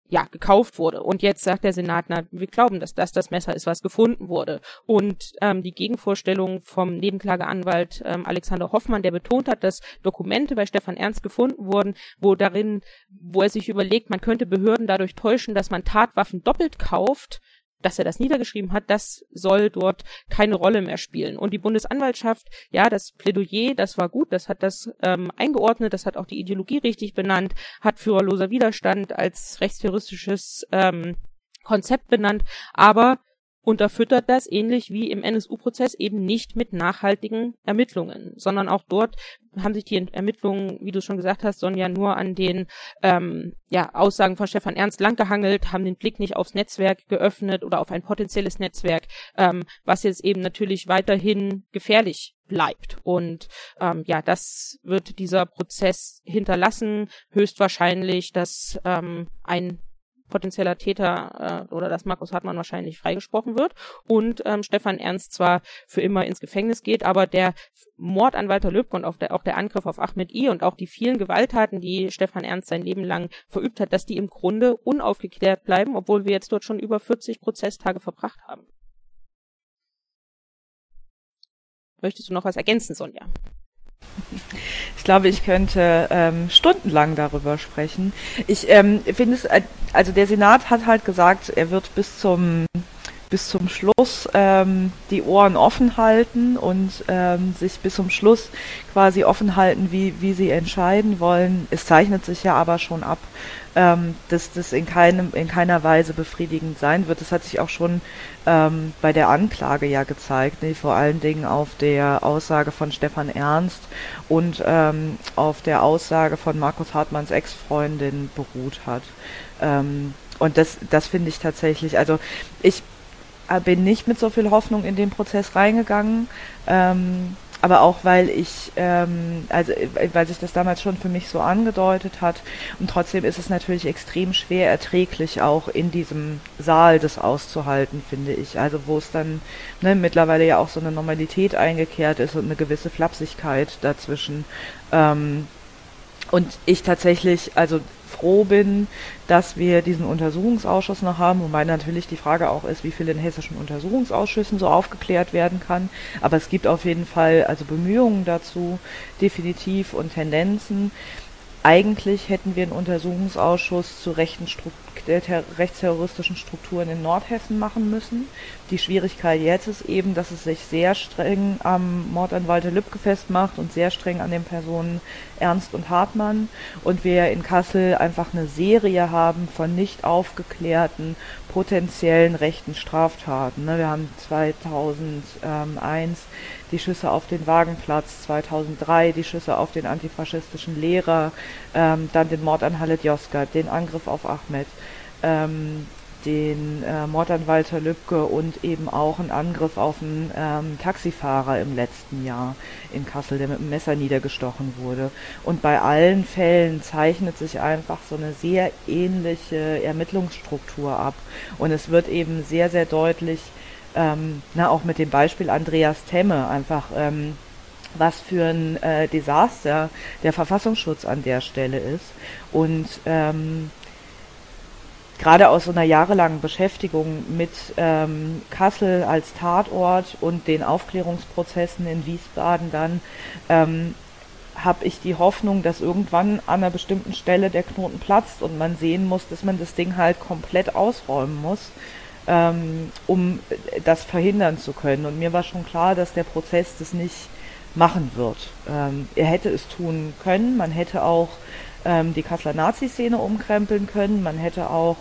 ja, gekauft wurde. Und jetzt sagt der Senat, na, wir glauben, dass das das Messer ist, was gefunden wurde. Und ähm, die Gegenvorstellung vom Nebenklageanwalt ähm, Alexander Hoffmann, der betont hat, dass Dokumente bei Stefan Ernst gefunden wurden, wo darin, wo er sich überlegt, man könnte Behörden dadurch täuschen, dass man Tatwaffen doppelt kauft, dass er das niedergeschrieben hat, das soll dort keine Rolle mehr spielen. Und die Bundesanwaltschaft, ja, das Plädoyer, das war gut, das hat das ähm, eingeordnet, das hat auch die Ideologie richtig benannt, hat führerloser Widerstand als rechtsterroristisches ähm, Konzept benannt, aber unterfüttert das ähnlich wie im NSU-Prozess eben nicht mit nachhaltigen Ermittlungen, sondern auch dort haben sich die Ermittlungen, wie du schon gesagt hast, Sonja, nur an den ähm, ja, Aussagen von Stefan Ernst langgehangelt, haben den Blick nicht aufs Netzwerk geöffnet oder auf ein potenzielles Netzwerk, ähm, was jetzt eben natürlich weiterhin gefährlich bleibt. Und ähm, ja, das wird dieser Prozess hinterlassen, höchstwahrscheinlich, dass ähm, ein potenzieller Täter äh, oder dass Markus Hartmann wahrscheinlich freigesprochen wird und ähm, Stefan Ernst zwar für immer ins Gefängnis geht, aber der Mord an Walter Lübcke und auch der, auch der Angriff auf Ahmed I und auch die vielen Gewalttaten, die Stefan Ernst sein Leben lang verübt hat, dass die im Grunde unaufgeklärt bleiben, obwohl wir jetzt dort schon über 40 Prozesstage verbracht haben. Möchtest du noch was ergänzen, Sonja? Ich glaube, ich könnte ähm, stundenlang darüber sprechen. Ich ähm, finde es, äh, also der Senat hat halt gesagt, er wird bis zum bis zum Schluss ähm, die Ohren offen halten und ähm, sich bis zum Schluss quasi offen halten, wie, wie sie entscheiden wollen. Es zeichnet sich ja aber schon ab, ähm, dass das in, keinem, in keiner Weise befriedigend sein wird. Das hat sich auch schon ähm, bei der Anklage ja gezeigt, ne? vor allen Dingen auf der Aussage von Stefan Ernst und ähm, auf der Aussage von Markus Hartmanns Ex-Freundin beruht hat. Ähm, und das, das finde ich tatsächlich, also ich bin nicht mit so viel Hoffnung in den Prozess reingegangen. Ähm, aber auch weil ich, ähm, also weil sich das damals schon für mich so angedeutet hat. Und trotzdem ist es natürlich extrem schwer erträglich, auch in diesem Saal das auszuhalten, finde ich. Also wo es dann ne, mittlerweile ja auch so eine Normalität eingekehrt ist und eine gewisse Flapsigkeit dazwischen. Ähm, und ich tatsächlich, also froh bin, dass wir diesen Untersuchungsausschuss noch haben, wobei natürlich die Frage auch ist, wie viel in hessischen Untersuchungsausschüssen so aufgeklärt werden kann. Aber es gibt auf jeden Fall also Bemühungen dazu, definitiv und Tendenzen. Eigentlich hätten wir einen Untersuchungsausschuss zu rechten Strukturen der rechtsterroristischen Strukturen in Nordhessen machen müssen. Die Schwierigkeit jetzt ist eben, dass es sich sehr streng am Mord an Walter Lübcke festmacht und sehr streng an den Personen Ernst und Hartmann und wir in Kassel einfach eine Serie haben von nicht aufgeklärten potenziellen rechten Straftaten. Ne? Wir haben 2001 die Schüsse auf den Wagenplatz, 2003 die Schüsse auf den antifaschistischen Lehrer, ähm, dann den Mord an Halit Yozgat, den Angriff auf Ahmed ähm, den äh, Mord an Walter Lübcke und eben auch einen Angriff auf einen ähm, Taxifahrer im letzten Jahr in Kassel, der mit einem Messer niedergestochen wurde. Und bei allen Fällen zeichnet sich einfach so eine sehr ähnliche Ermittlungsstruktur ab. Und es wird eben sehr, sehr deutlich, ähm, na, auch mit dem Beispiel Andreas Temme, einfach, ähm, was für ein äh, Desaster der Verfassungsschutz an der Stelle ist. Und ähm, gerade aus so einer jahrelangen Beschäftigung mit ähm, Kassel als Tatort und den Aufklärungsprozessen in Wiesbaden dann ähm, habe ich die Hoffnung, dass irgendwann an einer bestimmten Stelle der Knoten platzt und man sehen muss, dass man das Ding halt komplett ausräumen muss. ähm, um das verhindern zu können. Und mir war schon klar, dass der Prozess das nicht machen wird. Ähm, er hätte es tun können, man hätte auch ähm, die Kasseler Nazi-Szene umkrempeln können, man hätte auch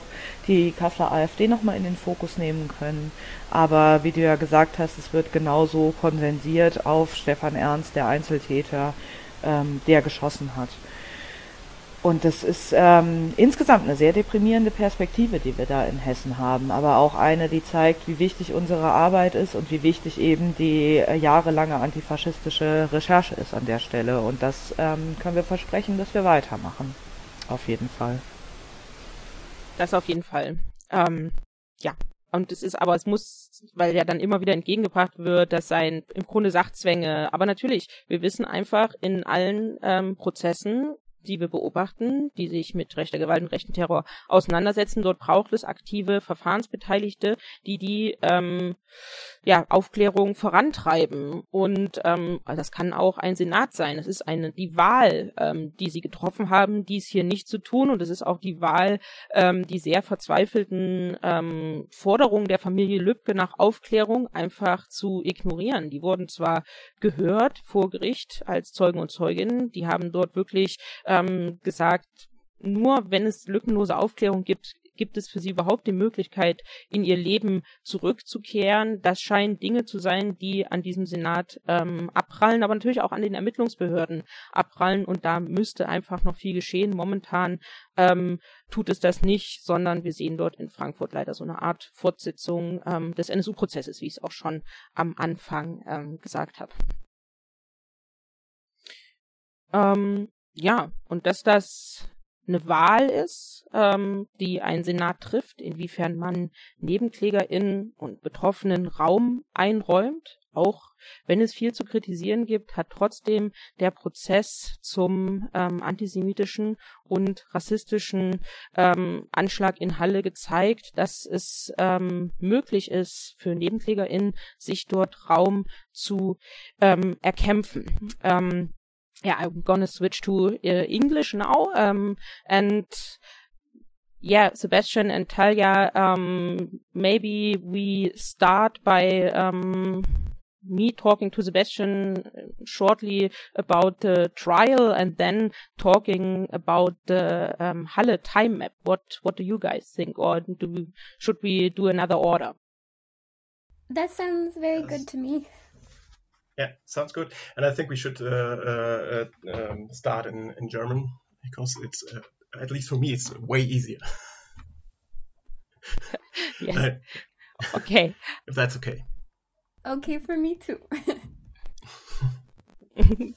die Kasseler AfD nochmal in den Fokus nehmen können. Aber wie du ja gesagt hast, es wird genauso konsensiert auf Stefan Ernst, der Einzeltäter, ähm, der geschossen hat. Und das ist ähm, insgesamt eine sehr deprimierende Perspektive, die wir da in Hessen haben, aber auch eine, die zeigt, wie wichtig unsere Arbeit ist und wie wichtig eben die äh, jahrelange antifaschistische Recherche ist an der Stelle. Und das ähm, können wir versprechen, dass wir weitermachen. Auf jeden Fall. Das auf jeden Fall. Ähm, ja. Und es ist aber, es muss, weil ja dann immer wieder entgegengebracht wird, dass sein im Grunde Sachzwänge. Aber natürlich, wir wissen einfach in allen ähm, Prozessen die wir beobachten, die sich mit rechter Gewalt und rechten Terror auseinandersetzen. Dort braucht es aktive Verfahrensbeteiligte, die die ähm, ja, Aufklärung vorantreiben. Und ähm, das kann auch ein Senat sein. Es ist eine die Wahl, ähm, die sie getroffen haben, dies hier nicht zu tun. Und es ist auch die Wahl, ähm, die sehr verzweifelten ähm, Forderungen der Familie Lübcke nach Aufklärung einfach zu ignorieren. Die wurden zwar gehört vor Gericht als Zeugen und Zeuginnen, die haben dort wirklich ähm, gesagt, nur wenn es lückenlose Aufklärung gibt, gibt es für sie überhaupt die Möglichkeit, in ihr Leben zurückzukehren. Das scheinen Dinge zu sein, die an diesem Senat ähm, abprallen, aber natürlich auch an den Ermittlungsbehörden abprallen und da müsste einfach noch viel geschehen. Momentan ähm, tut es das nicht, sondern wir sehen dort in Frankfurt leider so eine Art Fortsetzung ähm, des NSU-Prozesses, wie ich es auch schon am Anfang ähm, gesagt habe. Ähm, ja, und dass das eine Wahl ist, ähm, die ein Senat trifft, inwiefern man NebenklägerInnen und Betroffenen Raum einräumt. Auch wenn es viel zu kritisieren gibt, hat trotzdem der Prozess zum ähm, antisemitischen und rassistischen ähm, Anschlag in Halle gezeigt, dass es ähm, möglich ist für NebenklägerInnen, sich dort Raum zu ähm, erkämpfen. Ähm, yeah, I'm gonna switch to uh, English now. Um, and yeah, Sebastian and Talia, um, maybe we start by um, me talking to Sebastian shortly about the trial and then talking about the um, Halle time map. What what do you guys think, or do we, should we do another order? That sounds very good to me. Yeah, sounds good. And I think we should uh, uh, uh, um, start in, in German because it's, uh, at least for me, it's way easier. yes. okay. If that's okay. Okay for me too.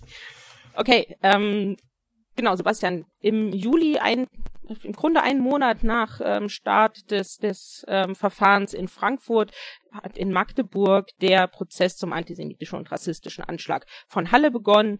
okay, ähm, genau, Sebastian, im Juli ein im Grunde einen Monat nach ähm, Start des, des ähm, Verfahrens in Frankfurt hat in Magdeburg der Prozess zum antisemitischen und rassistischen Anschlag von Halle begonnen.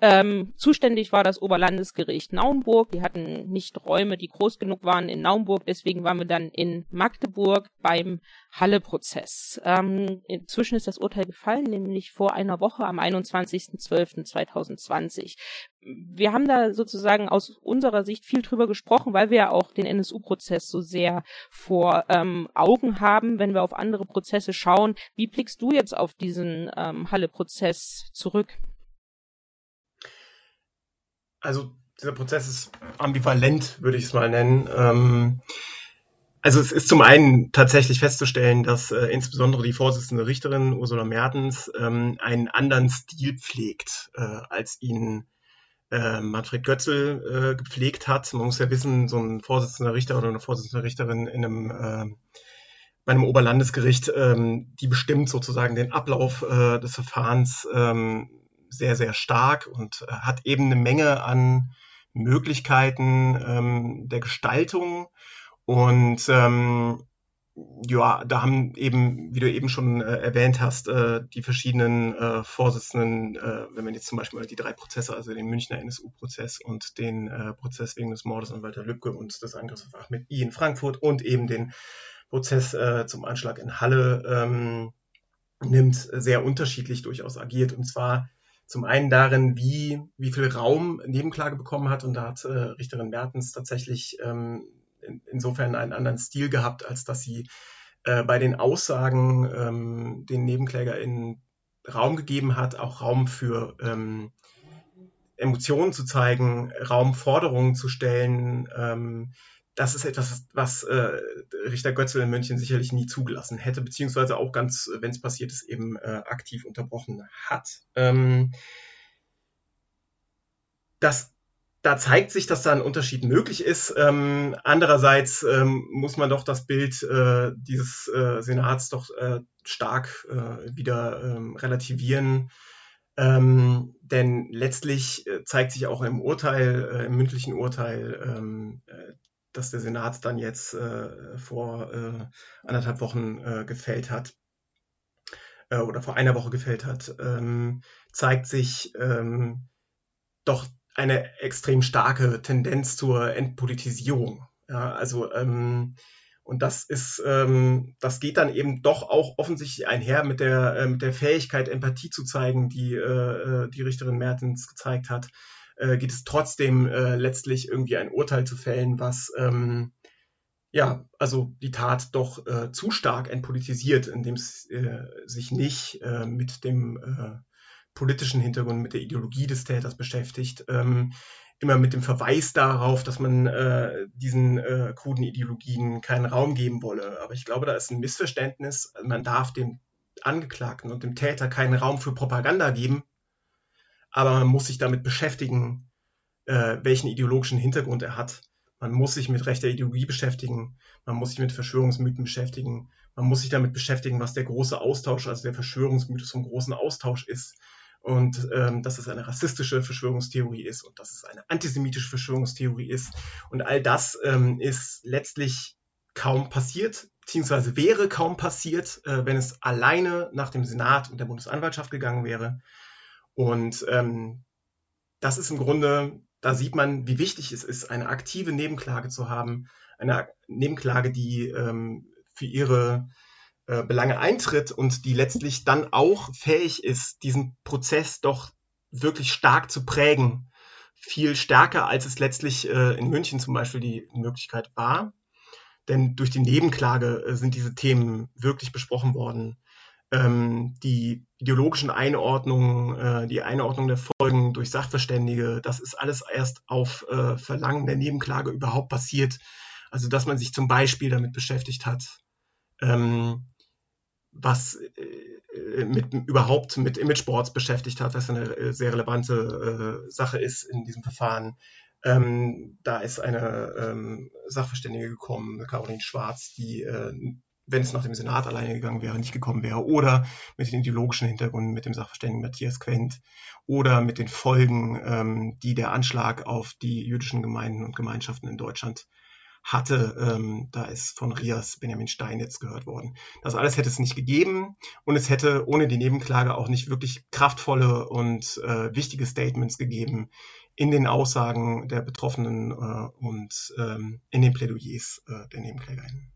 Ähm, zuständig war das Oberlandesgericht Naumburg. Die hatten nicht Räume, die groß genug waren in Naumburg. Deswegen waren wir dann in Magdeburg beim Halle-Prozess. Ähm, inzwischen ist das Urteil gefallen, nämlich vor einer Woche am 21.12.2020. Wir haben da sozusagen aus unserer Sicht viel drüber gesprochen, weil wir ja auch den NSU-Prozess so sehr vor ähm, Augen haben, wenn wir auf andere Prozesse schauen. Wie blickst du jetzt auf diesen ähm, Halle-Prozess zurück? Also dieser Prozess ist ambivalent, würde ich es mal nennen. Ähm, also es ist zum einen tatsächlich festzustellen, dass äh, insbesondere die Vorsitzende Richterin Ursula Mertens ähm, einen anderen Stil pflegt, äh, als ihn äh, Manfred Götzel äh, gepflegt hat. Man muss ja wissen, so ein Vorsitzender Richter oder eine Vorsitzende Richterin in einem äh, bei einem Oberlandesgericht, ähm, die bestimmt sozusagen den Ablauf äh, des Verfahrens ähm, sehr, sehr stark und äh, hat eben eine Menge an Möglichkeiten ähm, der Gestaltung. Und ähm, ja, da haben eben, wie du eben schon äh, erwähnt hast, äh, die verschiedenen äh, Vorsitzenden, äh, wenn man jetzt zum Beispiel die drei Prozesse, also den Münchner NSU-Prozess und den äh, Prozess wegen des Mordes an Walter Lübcke und des Angriffsverfahrens mit I in Frankfurt und eben den Prozess zum Anschlag in Halle ähm, nimmt, sehr unterschiedlich durchaus agiert. Und zwar zum einen darin, wie, wie viel Raum Nebenklage bekommen hat. Und da hat äh, Richterin Mertens tatsächlich ähm, in, insofern einen anderen Stil gehabt, als dass sie äh, bei den Aussagen ähm, den NebenklägerInnen Raum gegeben hat, auch Raum für ähm, Emotionen zu zeigen, Raum Forderungen zu stellen. Ähm, das ist etwas, was äh, Richter Götzel in München sicherlich nie zugelassen hätte, beziehungsweise auch ganz, wenn es passiert ist, eben äh, aktiv unterbrochen hat. Ähm, das da zeigt sich, dass da ein Unterschied möglich ist. Ähm, andererseits ähm, muss man doch das Bild äh, dieses äh, Senats doch äh, stark äh, wieder ähm, relativieren. Ähm, denn letztlich äh, zeigt sich auch im Urteil, äh, im mündlichen Urteil, ähm, dass der Senat dann jetzt vor anderthalb Wochen gefällt hat oder vor einer Woche gefällt hat, ähm, zeigt sich doch eine extrem starke Tendenz zur Entpolitisierung. Ja, also ähm, und das ist, ähm, das geht dann eben doch auch offensichtlich einher mit der, äh, mit der Fähigkeit, Empathie zu zeigen, die äh, äh, die Richterin Mertens gezeigt hat. Äh, geht es trotzdem äh, letztlich irgendwie ein Urteil zu fällen, was ähm, ja, also die Tat doch äh, zu stark entpolitisiert, indem es äh, sich nicht äh, mit dem äh, politischen Hintergrund, mit der Ideologie des Täters beschäftigt, ähm, immer mit dem Verweis darauf, dass man äh, diesen äh, kruden Ideologien keinen Raum geben wolle. Aber ich glaube, da ist ein Missverständnis. Man darf dem Angeklagten und dem Täter keinen Raum für Propaganda geben, aber man muss sich damit beschäftigen, äh, welchen ideologischen Hintergrund er hat. Man muss sich mit rechter Ideologie beschäftigen, man muss sich mit Verschwörungsmythen beschäftigen, man muss sich damit beschäftigen, was der große Austausch, also der Verschwörungsmythos vom großen Austausch ist und ähm, dass es eine rassistische Verschwörungstheorie ist und dass es eine antisemitische Verschwörungstheorie ist. Und all das ähm, ist letztlich kaum passiert, beziehungsweise wäre kaum passiert, äh, wenn es alleine nach dem Senat und der Bundesanwaltschaft gegangen wäre. Und ähm, das ist im Grunde, da sieht man, wie wichtig es ist, eine aktive Nebenklage zu haben, eine Nebenklage, die ähm, für ihre äh, Belange eintritt und die letztlich dann auch fähig ist, diesen Prozess doch wirklich stark zu prägen. Viel stärker, als es letztlich äh, in München zum Beispiel die Möglichkeit war. Denn durch die Nebenklage äh, sind diese Themen wirklich besprochen worden. Ähm, die ideologischen Einordnungen, äh, die Einordnung der Folgen durch Sachverständige, das ist alles erst auf äh, Verlangen der Nebenklage überhaupt passiert. Also dass man sich zum Beispiel damit beschäftigt hat, ähm, was äh, mit überhaupt mit Imageboards beschäftigt hat, was eine äh, sehr relevante äh, Sache ist in diesem Verfahren. Ähm, da ist eine ähm, Sachverständige gekommen, Caroline Schwarz, die, äh, wenn es nach dem Senat alleine gegangen wäre, nicht gekommen wäre. Oder mit den ideologischen Hintergründen mit dem Sachverständigen Matthias Quent. Oder mit den Folgen, ähm, die der Anschlag auf die jüdischen Gemeinden und Gemeinschaften in Deutschland hatte. Ähm, da ist von Rias Benjamin Steinitz gehört worden. Das alles hätte es nicht gegeben und es hätte ohne die Nebenklage auch nicht wirklich kraftvolle und äh, wichtige Statements gegeben in den Aussagen der Betroffenen äh, und ähm, in den Plädoyers äh, der Nebenklägerinnen.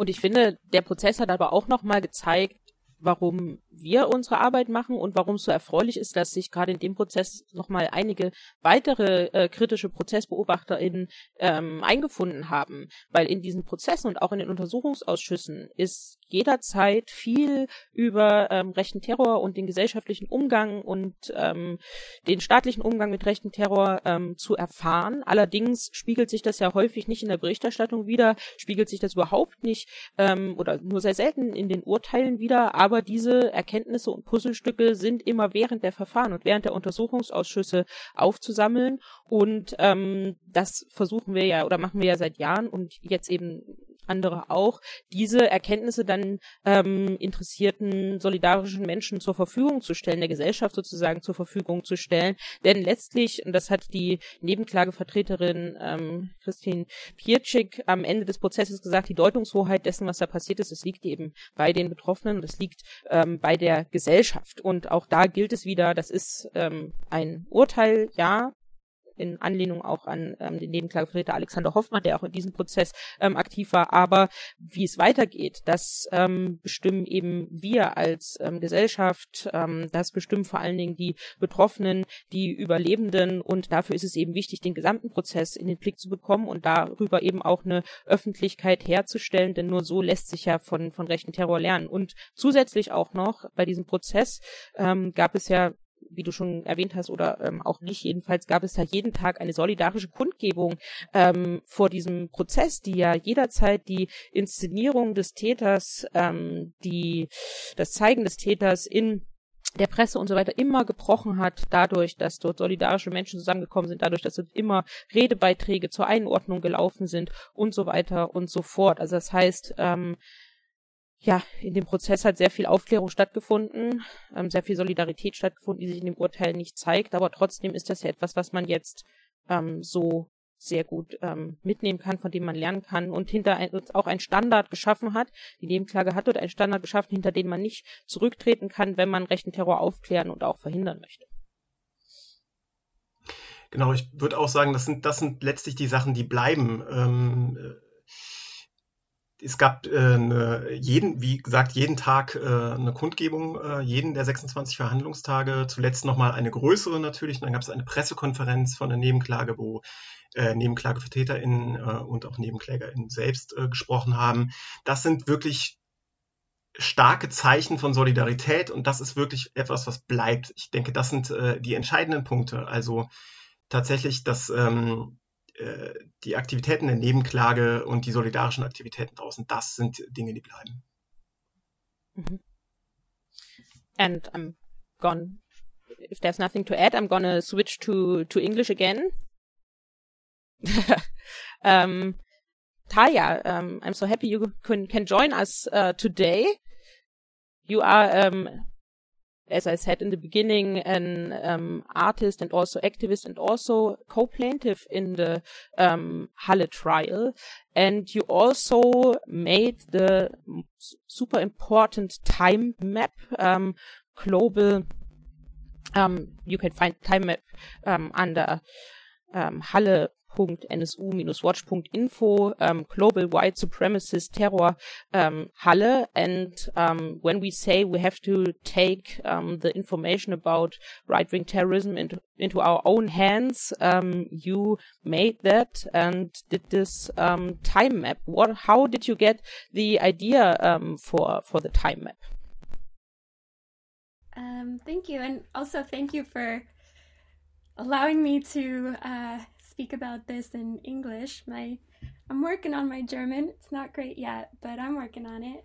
Und ich finde, der Prozess hat aber auch nochmal gezeigt, warum wir unsere Arbeit machen und warum es so erfreulich ist, dass sich gerade in dem Prozess nochmal einige weitere äh, kritische ProzessbeobachterInnen ähm, eingefunden haben. Weil in diesen Prozessen und auch in den Untersuchungsausschüssen ist jederzeit viel über ähm, rechten Terror und den gesellschaftlichen Umgang und ähm, den staatlichen Umgang mit rechten Terror ähm, zu erfahren. Allerdings spiegelt sich das ja häufig nicht in der Berichterstattung wieder, spiegelt sich das überhaupt nicht ähm, oder nur sehr selten in den Urteilen wieder, aber diese Erkenntnisse und Puzzlestücke sind immer während der Verfahren und während der Untersuchungsausschüsse aufzusammeln. Und ähm, das versuchen wir ja oder machen wir ja seit Jahren. Und jetzt eben andere auch, diese Erkenntnisse dann ähm, interessierten solidarischen Menschen zur Verfügung zu stellen, der Gesellschaft sozusagen zur Verfügung zu stellen. Denn letztlich, und das hat die Nebenklagevertreterin ähm, Christine Pietschik am Ende des Prozesses gesagt, die Deutungshoheit dessen, was da passiert ist, es liegt eben bei den Betroffenen es liegt ähm, bei der Gesellschaft. Und auch da gilt es wieder, das ist ähm, ein Urteil, ja, in Anlehnung auch an ähm, den Nebenklagevertreter Alexander Hoffmann, der auch in diesem Prozess ähm, aktiv war. Aber wie es weitergeht, das ähm, bestimmen eben wir als ähm, Gesellschaft, ähm, das bestimmen vor allen Dingen die Betroffenen, die Überlebenden und dafür ist es eben wichtig, den gesamten Prozess in den Blick zu bekommen und darüber eben auch eine Öffentlichkeit herzustellen, denn nur so lässt sich ja von, von rechten Terror lernen. Und zusätzlich auch noch bei diesem Prozess ähm, gab es ja wie du schon erwähnt hast, oder ähm, auch nicht, jedenfalls gab es da jeden Tag eine solidarische Kundgebung ähm, vor diesem Prozess, die ja jederzeit die Inszenierung des Täters, ähm, die das Zeigen des Täters in der Presse und so weiter immer gebrochen hat, dadurch, dass dort solidarische Menschen zusammengekommen sind, dadurch, dass dort immer Redebeiträge zur Einordnung gelaufen sind und so weiter und so fort. Also das heißt, ähm, ja, in dem Prozess hat sehr viel Aufklärung stattgefunden, ähm, sehr viel Solidarität stattgefunden, die sich in dem Urteil nicht zeigt, aber trotzdem ist das ja etwas, was man jetzt ähm, so sehr gut ähm, mitnehmen kann, von dem man lernen kann und hinter ein, auch ein Standard geschaffen hat. Die Nebenklage hat dort einen Standard geschaffen, hinter den man nicht zurücktreten kann, wenn man rechten Terror aufklären und auch verhindern möchte. Genau, ich würde auch sagen, das sind, das sind letztlich die Sachen, die bleiben. Ähm, es gab äh, jeden, wie gesagt, jeden Tag äh, eine Kundgebung, äh, jeden der 26 Verhandlungstage, zuletzt nochmal eine größere natürlich. Und dann gab es eine Pressekonferenz von der Nebenklage, wo äh, NebenklagevertreterInnen äh, und auch NebenklägerInnen selbst äh, gesprochen haben. Das sind wirklich starke Zeichen von Solidarität und das ist wirklich etwas, was bleibt. Ich denke, das sind äh, die entscheidenden Punkte. Also tatsächlich, dass ähm, äh, die Aktivitäten der Nebenklage und die solidarischen Aktivitäten draußen, das sind Dinge, die bleiben. Mhm. And I'm gone. If there's nothing to add, I'm gonna switch to to English again. um, Taya, um, I'm so happy you can, can join us uh, today. You are um, as I said in the beginning, an um, artist and also activist and also co-plaintiff in the um, Halle trial. And you also made the super important time map um, global. Um, you can find time map um, under um, Halle www.nsu-watch.info um, global white supremacist terror um, Halle. And um, when we say we have to take um, the information about right wing terrorism into, into our own hands, um, you made that and did this um, time map. What? How did you get the idea for for the time map? thank you, and also thank you for allowing me to uh, speak about this in English. My I'm working on my German. It's not great yet, but I'm working on it.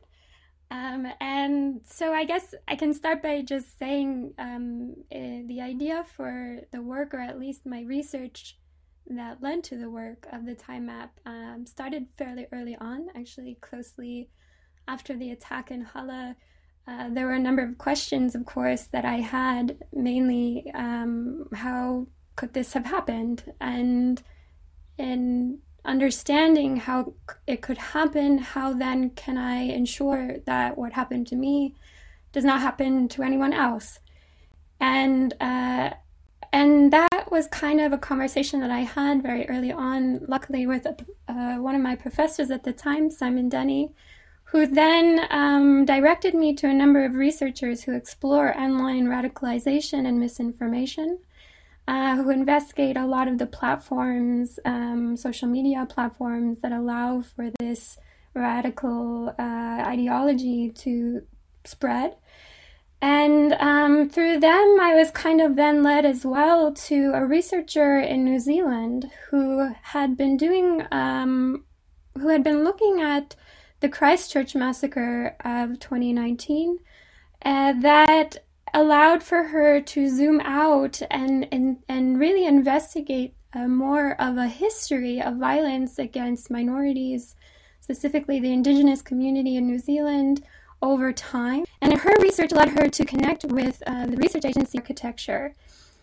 Um, and so I guess I can start by just saying um, uh, the idea for the work, or at least my research that led to the work of the time map, um, started fairly early on, actually closely after the attack in Halle. Uh, there were a number of questions, of course, that I had, mainly um, how could this have happened? And in understanding how it could happen, how then can I ensure that what happened to me does not happen to anyone else? And uh, and that was kind of a conversation that I had very early on, luckily with uh, one of my professors at the time, Simon Denny, who then um, directed me to a number of researchers who explore online radicalization and misinformation uh, who investigate a lot of the platforms, um, social media platforms that allow for this radical uh, ideology to spread. And um, through them, I was kind of then led as well to a researcher in New Zealand who had been doing, um, who had been looking at the Christchurch massacre of 2019 uh, that allowed for her to zoom out and, and, and really investigate uh, more of a history of violence against minorities, specifically the indigenous community in New Zealand, over time. And her research led her to connect with uh, the research agency architecture.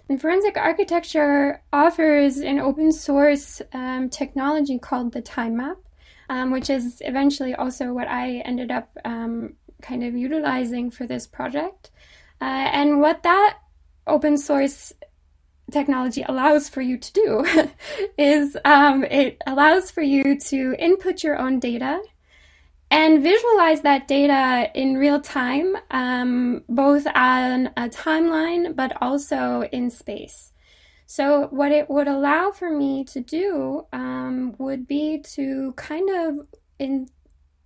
And forensic architecture offers an open source um, technology called the time map, um, which is eventually also what I ended up um, kind of utilizing for this project. Uh, and what that open source technology allows for you to do is um, it allows for you to input your own data and visualize that data in real time, um, both on a timeline but also in space. So, what it would allow for me to do um, would be to kind of, in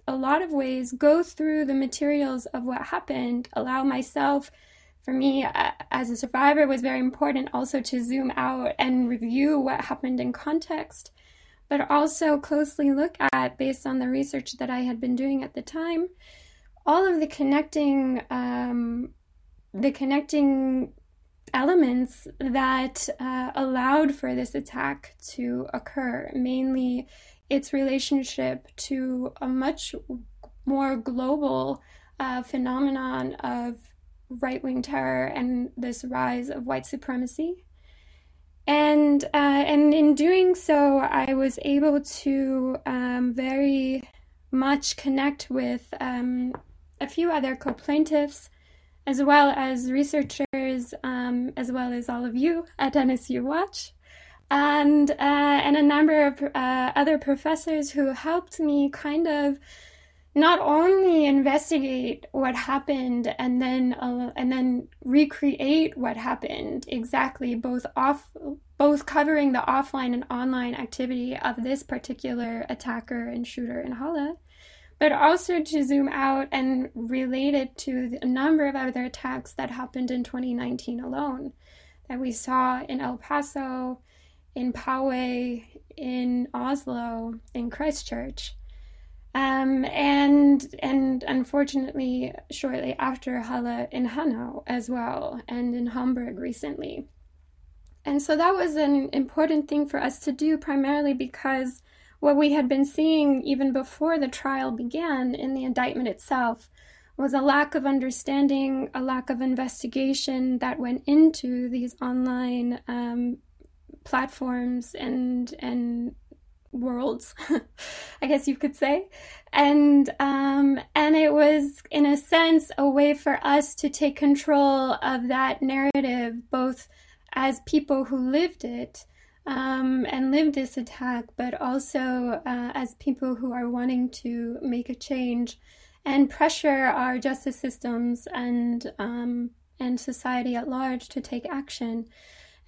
a lot of ways, go through the materials of what happened, allow myself for me as a survivor was very important also to zoom out and review what happened in context but also closely look at based on the research that i had been doing at the time all of the connecting um, the connecting elements that uh, allowed for this attack to occur mainly its relationship to a much more global uh, phenomenon of right wing terror and this rise of white supremacy. And uh, and in doing so, I was able to um, very much connect with um, a few other co-plaintiffs, as well as researchers, um, as well as all of you at NSU Watch, and uh, and a number of uh, other professors who helped me kind of not only investigate what happened and then uh, and then recreate what happened exactly both off both covering the offline and online activity of this particular attacker and shooter in Halle but also to zoom out and relate it to a number of other attacks that happened in 2019 alone. That we saw in El Paso in Poway in Oslo in Christchurch um, and and unfortunately, shortly after Halle in Hanau as well, and in Hamburg recently. And so that was an important thing for us to do, primarily because what we had been seeing even before the trial began in the indictment itself was a lack of understanding, a lack of investigation that went into these online um, platforms and and worlds, I guess you could say. And um, and it was in a sense a way for us to take control of that narrative, both as people who lived it um, and lived this attack, but also uh, as people who are wanting to make a change and pressure our justice systems and um, and society at large to take action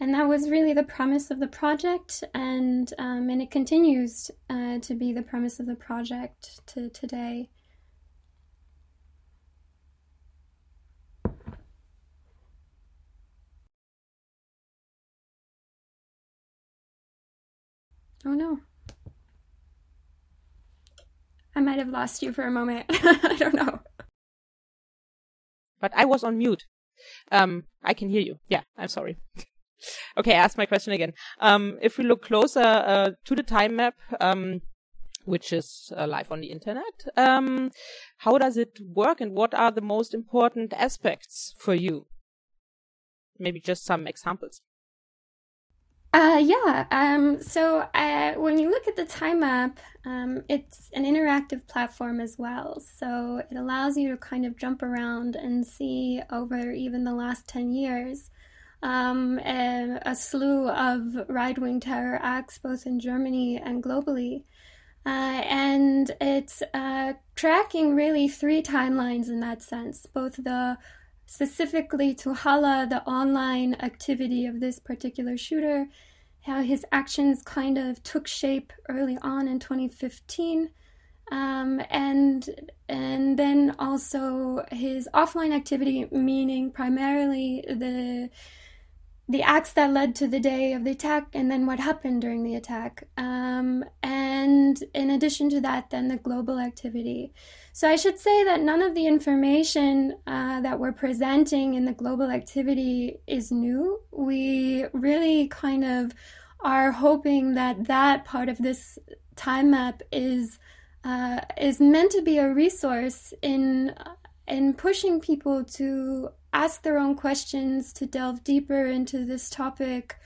and that was really the premise of the project and um, and it continues uh, to be the premise of the project to today. Oh no. I might have lost you for a moment. I don't know. But i was on mute. Um i can hear you. Yeah i'm sorry Okay, ask my question again. Um, if we look closer uh, to the time map, um, which is uh, live on the internet, um, how does it work and what are the most important aspects for you? Maybe just some examples. Uh, yeah. Um, so uh, when you look at the time map, um, it's an interactive platform as well. So it allows you to kind of jump around and see over even the last 10 years um, a, a, slew of right wing terror acts both in Germany and globally. Uh, and it's uh, tracking really three timelines in that sense both the specifically to Halle, the online activity of this particular shooter, how his actions kind of took shape early on in 2015. Um, and and then also his offline activity, meaning primarily the the acts that led to the day of the attack and then what happened during the attack. Um, and in addition to that, then the global activity. So I should say that none of the information uh, that we're presenting in the global activity is new. We really kind of are hoping that that part of this time map is uh, is meant to be a resource in in pushing people to ask their own questions, to delve deeper into this topic,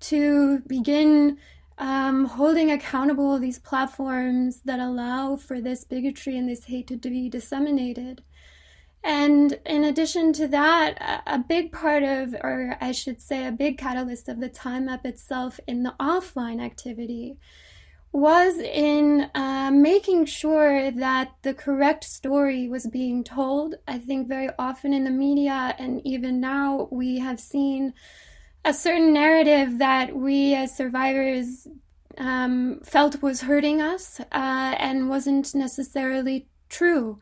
to begin um, holding accountable these platforms that allow for this bigotry and this hate to be disseminated. And in addition to that, a big part of, or I should say, a big catalyst of the time map itself in the offline activity was in uh, making sure that the correct story was being told. I think very often in the media, and even now, we have seen a certain narrative that we as survivors um, felt was hurting us uh, and wasn't necessarily true.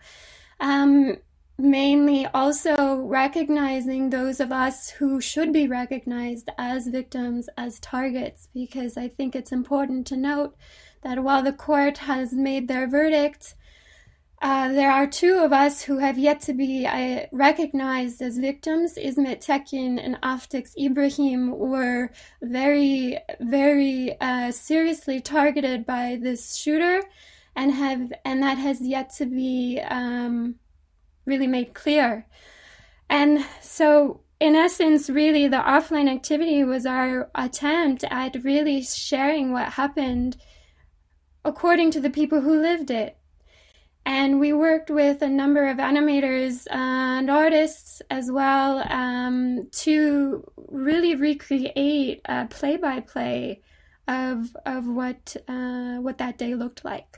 Um, mainly also recognizing those of us who should be recognized as victims, as targets, because I think it's important to note that while the court has made their verdict, uh, there are two of us who have yet to be uh, recognized as victims. Ismet Tekin and Aftix Ibrahim were very, very uh, seriously targeted by this shooter, and have and that has yet to be um, really made clear. And so, in essence, really, the offline activity was our attempt at really sharing what happened according to the people who lived it. And we worked with a number of animators and artists as well um, to really recreate a play-by-play of of what uh, what that day looked like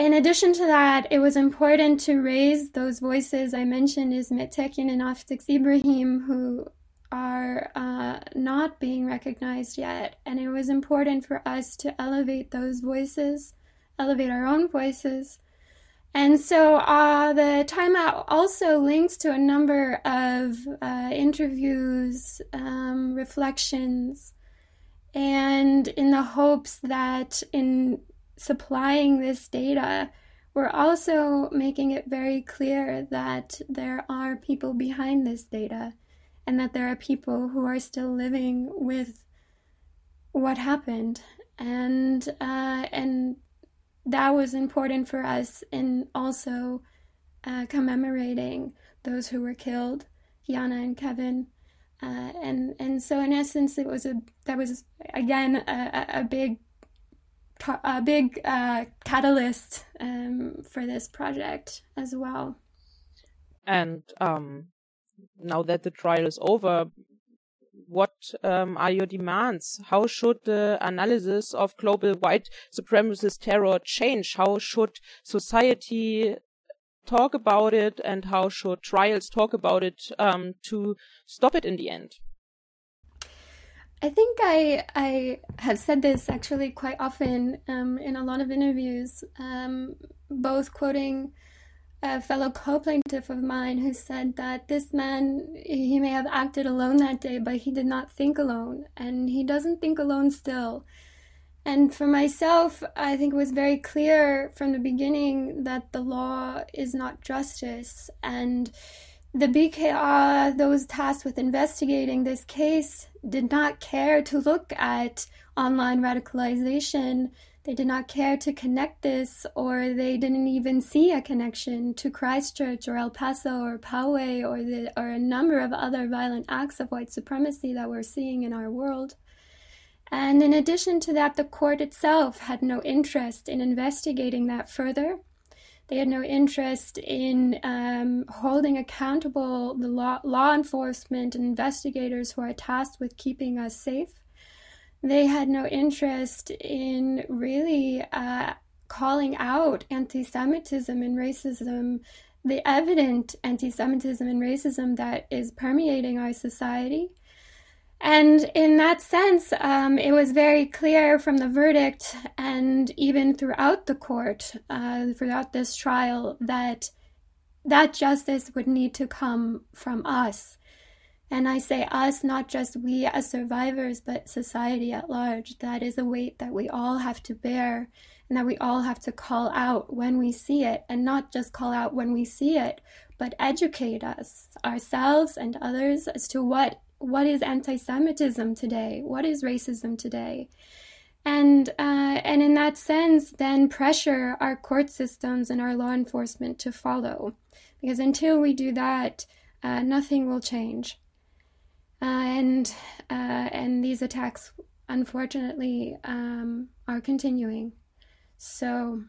in addition to that, it was important to raise those voices I mentioned is Metekin and Aftix Ibrahim, who are uh, not being recognized yet. And it was important for us to elevate those voices, elevate our own voices. And so uh, the timeout also links to a number of uh, interviews, um, reflections, and in the hopes that in supplying this data, we're also making it very clear that there are people behind this data and that there are people who are still living with what happened. And, uh, and that was important for us in also uh, commemorating those who were killed, Yana and Kevin. Uh, and and so in essence, it was a that was again a, a big a big uh, catalyst um, for this project as well. And um, now that the trial is over, what um, are your demands? How should the analysis of global white supremacist terror change? How should society talk about it, and how should trials talk about it um, to stop it in the end? I think I I have said this actually quite often um, in a lot of interviews, um, both quoting a fellow co-plaintiff of mine who said that this man he may have acted alone that day, but he did not think alone, and he doesn't think alone still. And for myself, I think it was very clear from the beginning that the law is not justice, and the BKA, those tasked with investigating this case, did not care to look at online radicalization. They did not care to connect this, or they didn't even see a connection to Christchurch or El Paso or Poway or, the, or a number of other violent acts of white supremacy that we're seeing in our world. And in addition to that, the court itself had no interest in investigating that further. They had no interest in um, holding accountable the law, law enforcement and investigators who are tasked with keeping us safe. They had no interest in really uh, calling out anti Semitism and racism, the evident anti Semitism and racism that is permeating our society. And in that sense, um, it was very clear from the verdict and even throughout the court, uh, throughout this trial, that that justice would need to come from us. And I say us, not just we as survivors, but society at large. That is a weight that we all have to bear and that we all have to call out when we see it, and not just call out when we see it, but educate us, ourselves and others, as to what what is anti-Semitism today? What is racism today? And uh, and in that sense, then pressure our court systems and our law enforcement to follow, because until we do that, uh, nothing will change. Uh, and uh, and these attacks, unfortunately, um, are continuing. So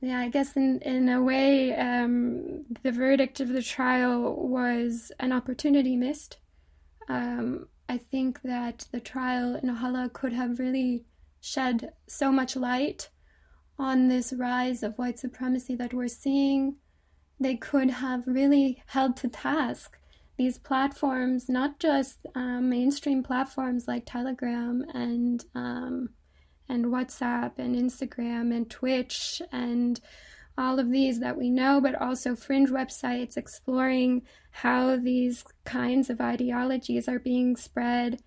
yeah, I guess in, in a way, um, the verdict of the trial was an opportunity missed. Um, I think that the trial in Hala could have really shed so much light on this rise of white supremacy that we're seeing. They could have really held to task these platforms, not just um, mainstream platforms like Telegram and um, and WhatsApp and Instagram and Twitch and all of these that we know, but also fringe websites exploring how these kinds of ideologies are being spread.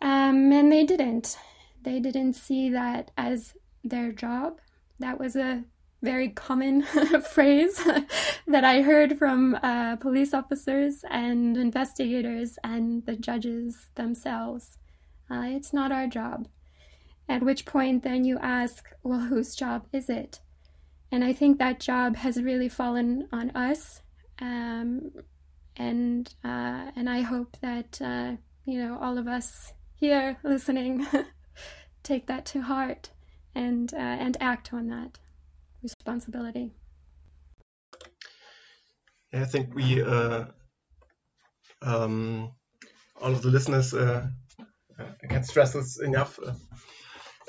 Um, and they didn't. They didn't see that as their job. That was a very common phrase that I heard from uh, police officers and investigators and the judges themselves. Uh, it's not our job. At which point, then you ask, well, whose job is it? And I think that job has really fallen on us. Um, and uh, and I hope that uh, you know all of us here listening take that to heart and uh, and act on that responsibility. I think we uh, um, all of the listeners uh, I can't stress this enough.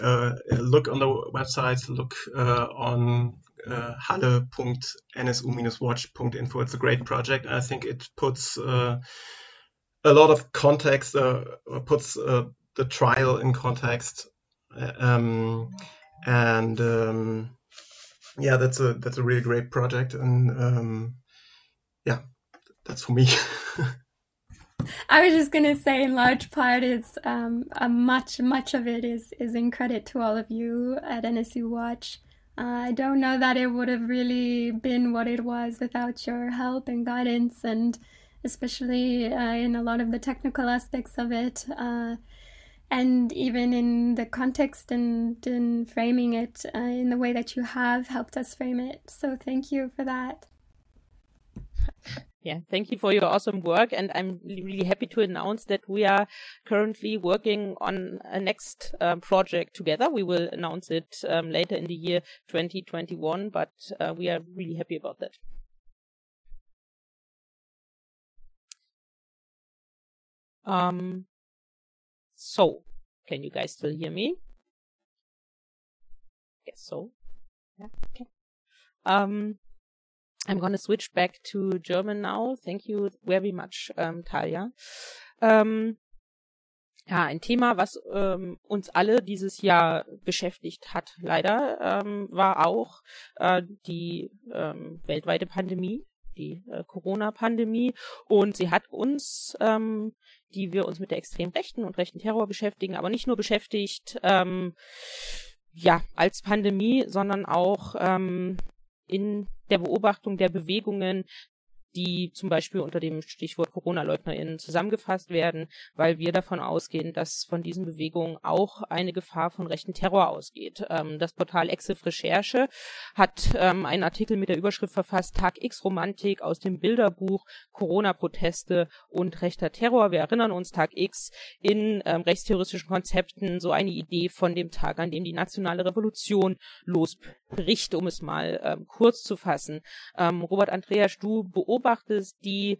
Uh, look on the website, look uh, on uh, halle.nsu-watch.info. It's a great project. I think it puts uh, a lot of context, uh, puts uh, the trial in context, um, and um, yeah, that's a that's a really great project, and um, yeah, that's for me. I was just gonna say, in large part, it's um, much much of it is is in credit to all of you at NSU Watch. I don't know that it would have really been what it was without your help and guidance, and especially uh, in a lot of the technical aspects of it, uh, and even in the context and in framing it uh, in the way that you have helped us frame it. So thank you for that. Yeah, thank you for your awesome work. And I'm really happy to announce that we are currently working on a next um, project together. We will announce it um, later in the year 2021, but uh, we are really happy about that. Um, so, can you guys still hear me? Guess so. Yeah, okay. Um, I'm to switch back to German now. Thank you very much, ähm, Talia. Ähm, ja, ein Thema, was ähm, uns alle dieses Jahr beschäftigt hat, leider, ähm, war auch äh, die ähm, weltweite Pandemie, die äh, Corona-Pandemie. Und sie hat uns, ähm, die wir uns mit der extremen Rechten und rechten Terror beschäftigen, aber nicht nur beschäftigt, ähm, ja, als Pandemie, sondern auch ähm, in der Beobachtung der Bewegungen die zum Beispiel unter dem Stichwort Corona-LeugnerInnen zusammengefasst werden, weil wir davon ausgehen, dass von diesen Bewegungen auch eine Gefahr von rechten Terror ausgeht. Ähm, das Portal Exif Recherche hat ähm, einen Artikel mit der Überschrift verfasst, Tag X Romantik aus dem Bilderbuch Corona-Proteste und rechter Terror. Wir erinnern uns, Tag X in ähm, rechtsterroristischen Konzepten so eine Idee von dem Tag, an dem die nationale Revolution losbricht, um es mal ähm, kurz zu fassen. Ähm, Robert Andreas, du beobachtest beobachtest die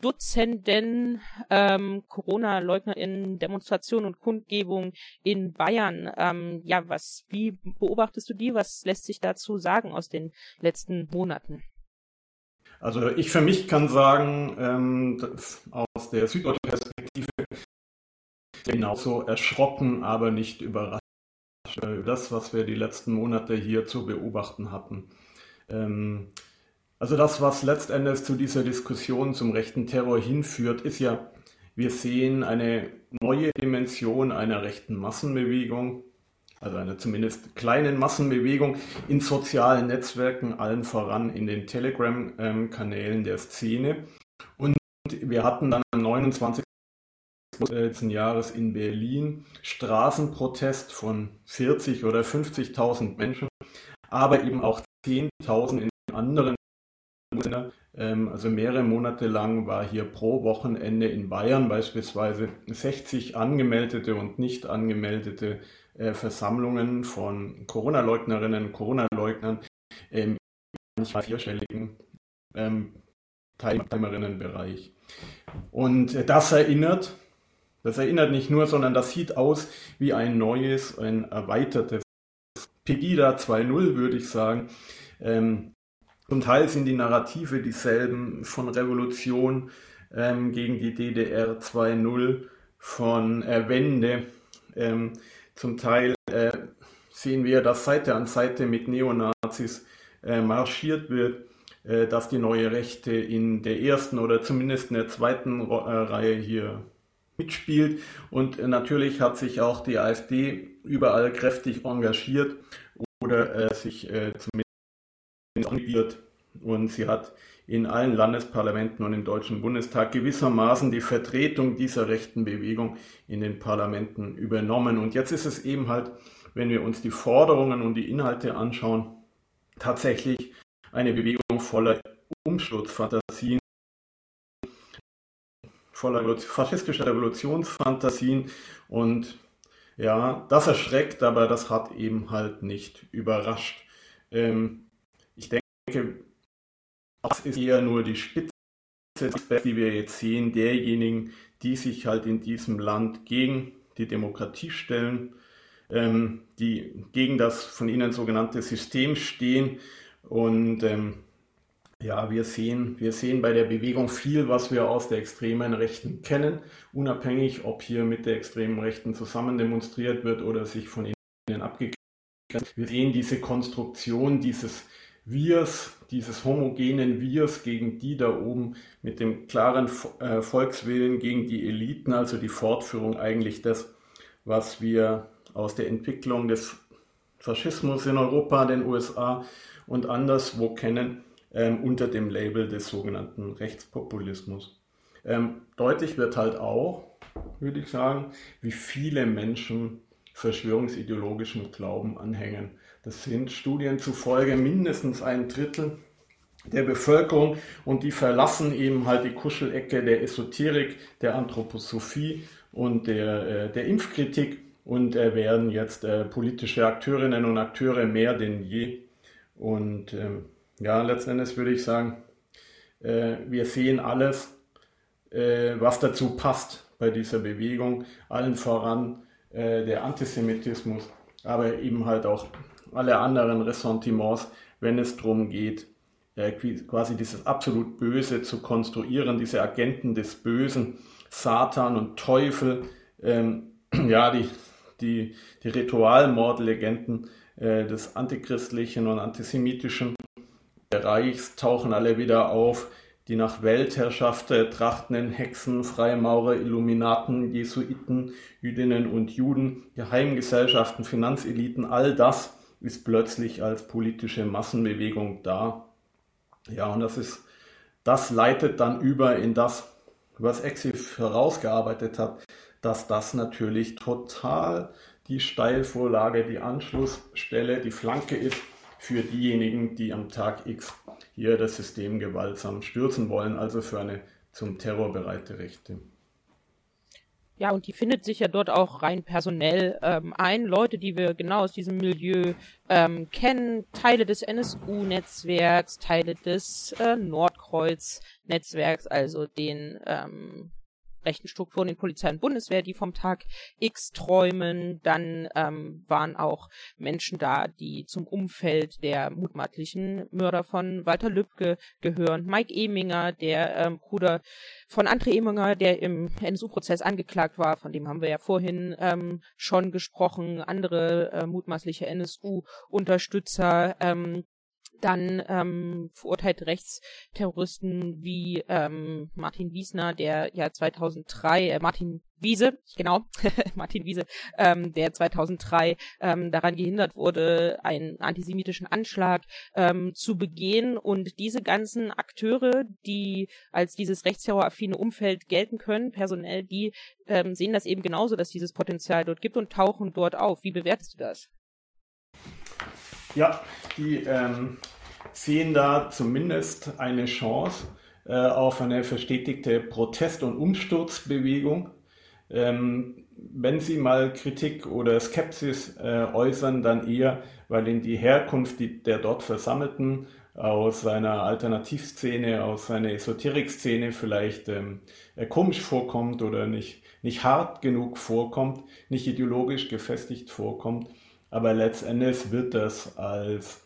Dutzenden ähm, Corona-LeugnerInnen Demonstrationen und Kundgebungen in Bayern. Ähm, ja, was, wie beobachtest du die? Was lässt sich dazu sagen aus den letzten Monaten? Also ich für mich kann sagen, ähm, aus der süddeutschen Perspektive genauso erschrocken, aber nicht überrascht über das, was wir die letzten Monate hier zu beobachten hatten. Ähm, also das, was letztendlich zu dieser Diskussion zum rechten Terror hinführt, ist ja, wir sehen eine neue Dimension einer rechten Massenbewegung, also einer zumindest kleinen Massenbewegung in sozialen Netzwerken, allen voran in den Telegram-Kanälen der Szene. Und wir hatten dann am 29. letzten Jahres in Berlin Straßenprotest von 40 oder 50.000 Menschen, aber eben auch 10.000 in anderen also mehrere Monate lang war hier pro Wochenende in Bayern beispielsweise 60 angemeldete und nicht angemeldete äh, Versammlungen von Corona-Leugnerinnen, Corona-Leugnern ähm, manchmal vierstelligen ähm, Teilnehmerinnenbereich. Und das erinnert, das erinnert nicht nur, sondern das sieht aus wie ein neues, ein erweitertes Pegida 2.0, würde ich sagen. Ähm, zum Teil sind die Narrative dieselben von Revolution ähm, gegen die DDR 2.0, von äh, Wende. Ähm, zum Teil äh, sehen wir, dass Seite an Seite mit Neonazis äh, marschiert wird, äh, dass die neue Rechte in der ersten oder zumindest in der zweiten äh, Reihe hier mitspielt. Und natürlich hat sich auch die AfD überall kräftig engagiert oder äh, sich äh, zumindest engagiert. Und sie hat in allen Landesparlamenten und im Deutschen Bundestag gewissermaßen die Vertretung dieser rechten Bewegung in den Parlamenten übernommen. Und jetzt ist es eben halt, wenn wir uns die Forderungen und die Inhalte anschauen, tatsächlich eine Bewegung voller Umsturzfantasien, voller faschistischer Revolutionsfantasien und ja, das erschreckt, aber das hat eben halt nicht überrascht. Ähm, denke, das ist eher nur die Spitze, die wir jetzt sehen, derjenigen, die sich halt in diesem Land gegen die Demokratie stellen, ähm, die gegen das von Ihnen sogenannte System stehen. Und ähm, ja, wir sehen, wir sehen bei der Bewegung viel, was wir aus der extremen Rechten kennen, unabhängig, ob hier mit der extremen Rechten zusammen demonstriert wird oder sich von ihnen abgegrenzt. Wir sehen diese Konstruktion dieses Wirs, dieses homogenen Wirs gegen die da oben mit dem klaren äh, Volkswillen gegen die Eliten, also die Fortführung eigentlich das, was wir aus der Entwicklung des Faschismus in Europa, den USA und anderswo kennen ähm, unter dem Label des sogenannten Rechtspopulismus. Ähm, deutlich wird halt auch, würde ich sagen, wie viele Menschen verschwörungsideologischen Glauben anhängen. Das sind Studien zufolge mindestens ein Drittel der Bevölkerung und die verlassen eben halt die Kuschelecke der Esoterik, der Anthroposophie und der, äh, der Impfkritik und äh, werden jetzt äh, politische Akteurinnen und Akteure mehr denn je. Und ähm, ja, letzten Endes würde ich sagen, wir sehen alles, was dazu passt bei dieser Bewegung, allen voran der Antisemitismus, aber eben halt auch alle anderen Ressentiments, wenn es darum geht, äh, quasi dieses absolut Böse zu konstruieren, diese Agenten des Bösen, Satan und Teufel, ähm, ja, die, die, die Ritualmordlegenden äh, des antichristlichen und antisemitischen Reichs tauchen alle wieder auf, die nach Weltherrschaft trachtenden Hexen, Freimaurer, Illuminaten, Jesuiten, Jüdinnen und Juden, Geheimgesellschaften, Finanzeliten, all das ist plötzlich als politische Massenbewegung da. Ja, und das ist, das leitet dann über in das, was Exif herausgearbeitet hat, dass das natürlich total die Steilvorlage, die Anschlussstelle, die Flanke ist für diejenigen, die am Tag X hier das System gewaltsam stürzen wollen, also für eine zum Terror bereite Rechte. Ja, und die findet sich ja dort auch rein personell ähm, ein. Leute, die wir genau aus diesem Milieu ähm, kennen, Teile des NSU-Netzwerks, Teile des äh, Nordkreuz-Netzwerks, also den ähm, rechten Strukturen in Polizei und Bundeswehr, die vom Tag X träumen. Dann ähm, waren auch Menschen da, die zum Umfeld der mutmaßlichen Mörder von Walter Lübcke gehören. Mike Eminger, der ähm, Bruder von André Eminger, der im NSU-Prozess angeklagt war, von dem haben wir ja vorhin ähm, schon gesprochen. Andere äh, mutmaßliche NSU-Unterstützer, ähm, dann ähm, verurteilte Rechtsterroristen wie ähm, Martin Wiesner, der ja 2003, äh, Martin Wiese, genau, Martin Wiese, ähm, der 2003 ähm, daran gehindert wurde, einen antisemitischen Anschlag ähm, zu begehen. Und diese ganzen Akteure, die als dieses rechtsterroraffine Umfeld gelten können, personell, die ähm, sehen das eben genauso, dass dieses Potenzial dort gibt und tauchen dort auf. Wie bewertest du das? Ja, die ähm, sehen da zumindest eine Chance äh, auf eine verstetigte Protest- und Umsturzbewegung. Ähm, wenn Sie mal Kritik oder Skepsis äh, äußern, dann eher, weil Ihnen die Herkunft die, der dort Versammelten aus seiner Alternativszene, aus seiner Esoterikszene vielleicht ähm, äh, komisch vorkommt oder nicht, nicht hart genug vorkommt, nicht ideologisch gefestigt vorkommt. Aber letztendlich wird das als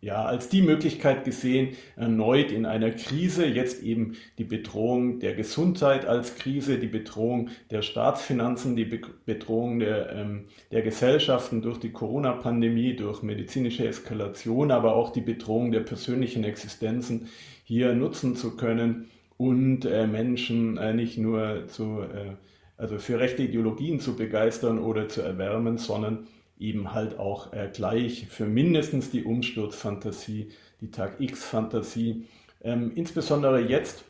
ja, als die Möglichkeit gesehen, erneut in einer Krise, jetzt eben die Bedrohung der Gesundheit als Krise, die Bedrohung der Staatsfinanzen, die Be Bedrohung der, ähm, der Gesellschaften durch die Corona-Pandemie, durch medizinische Eskalation, aber auch die Bedrohung der persönlichen Existenzen hier nutzen zu können und äh, Menschen äh, nicht nur zu, äh, also für rechte Ideologien zu begeistern oder zu erwärmen, sondern eben halt auch äh, gleich für mindestens die Umsturzfantasie, die Tag X-Fantasie. Ähm, insbesondere jetzt,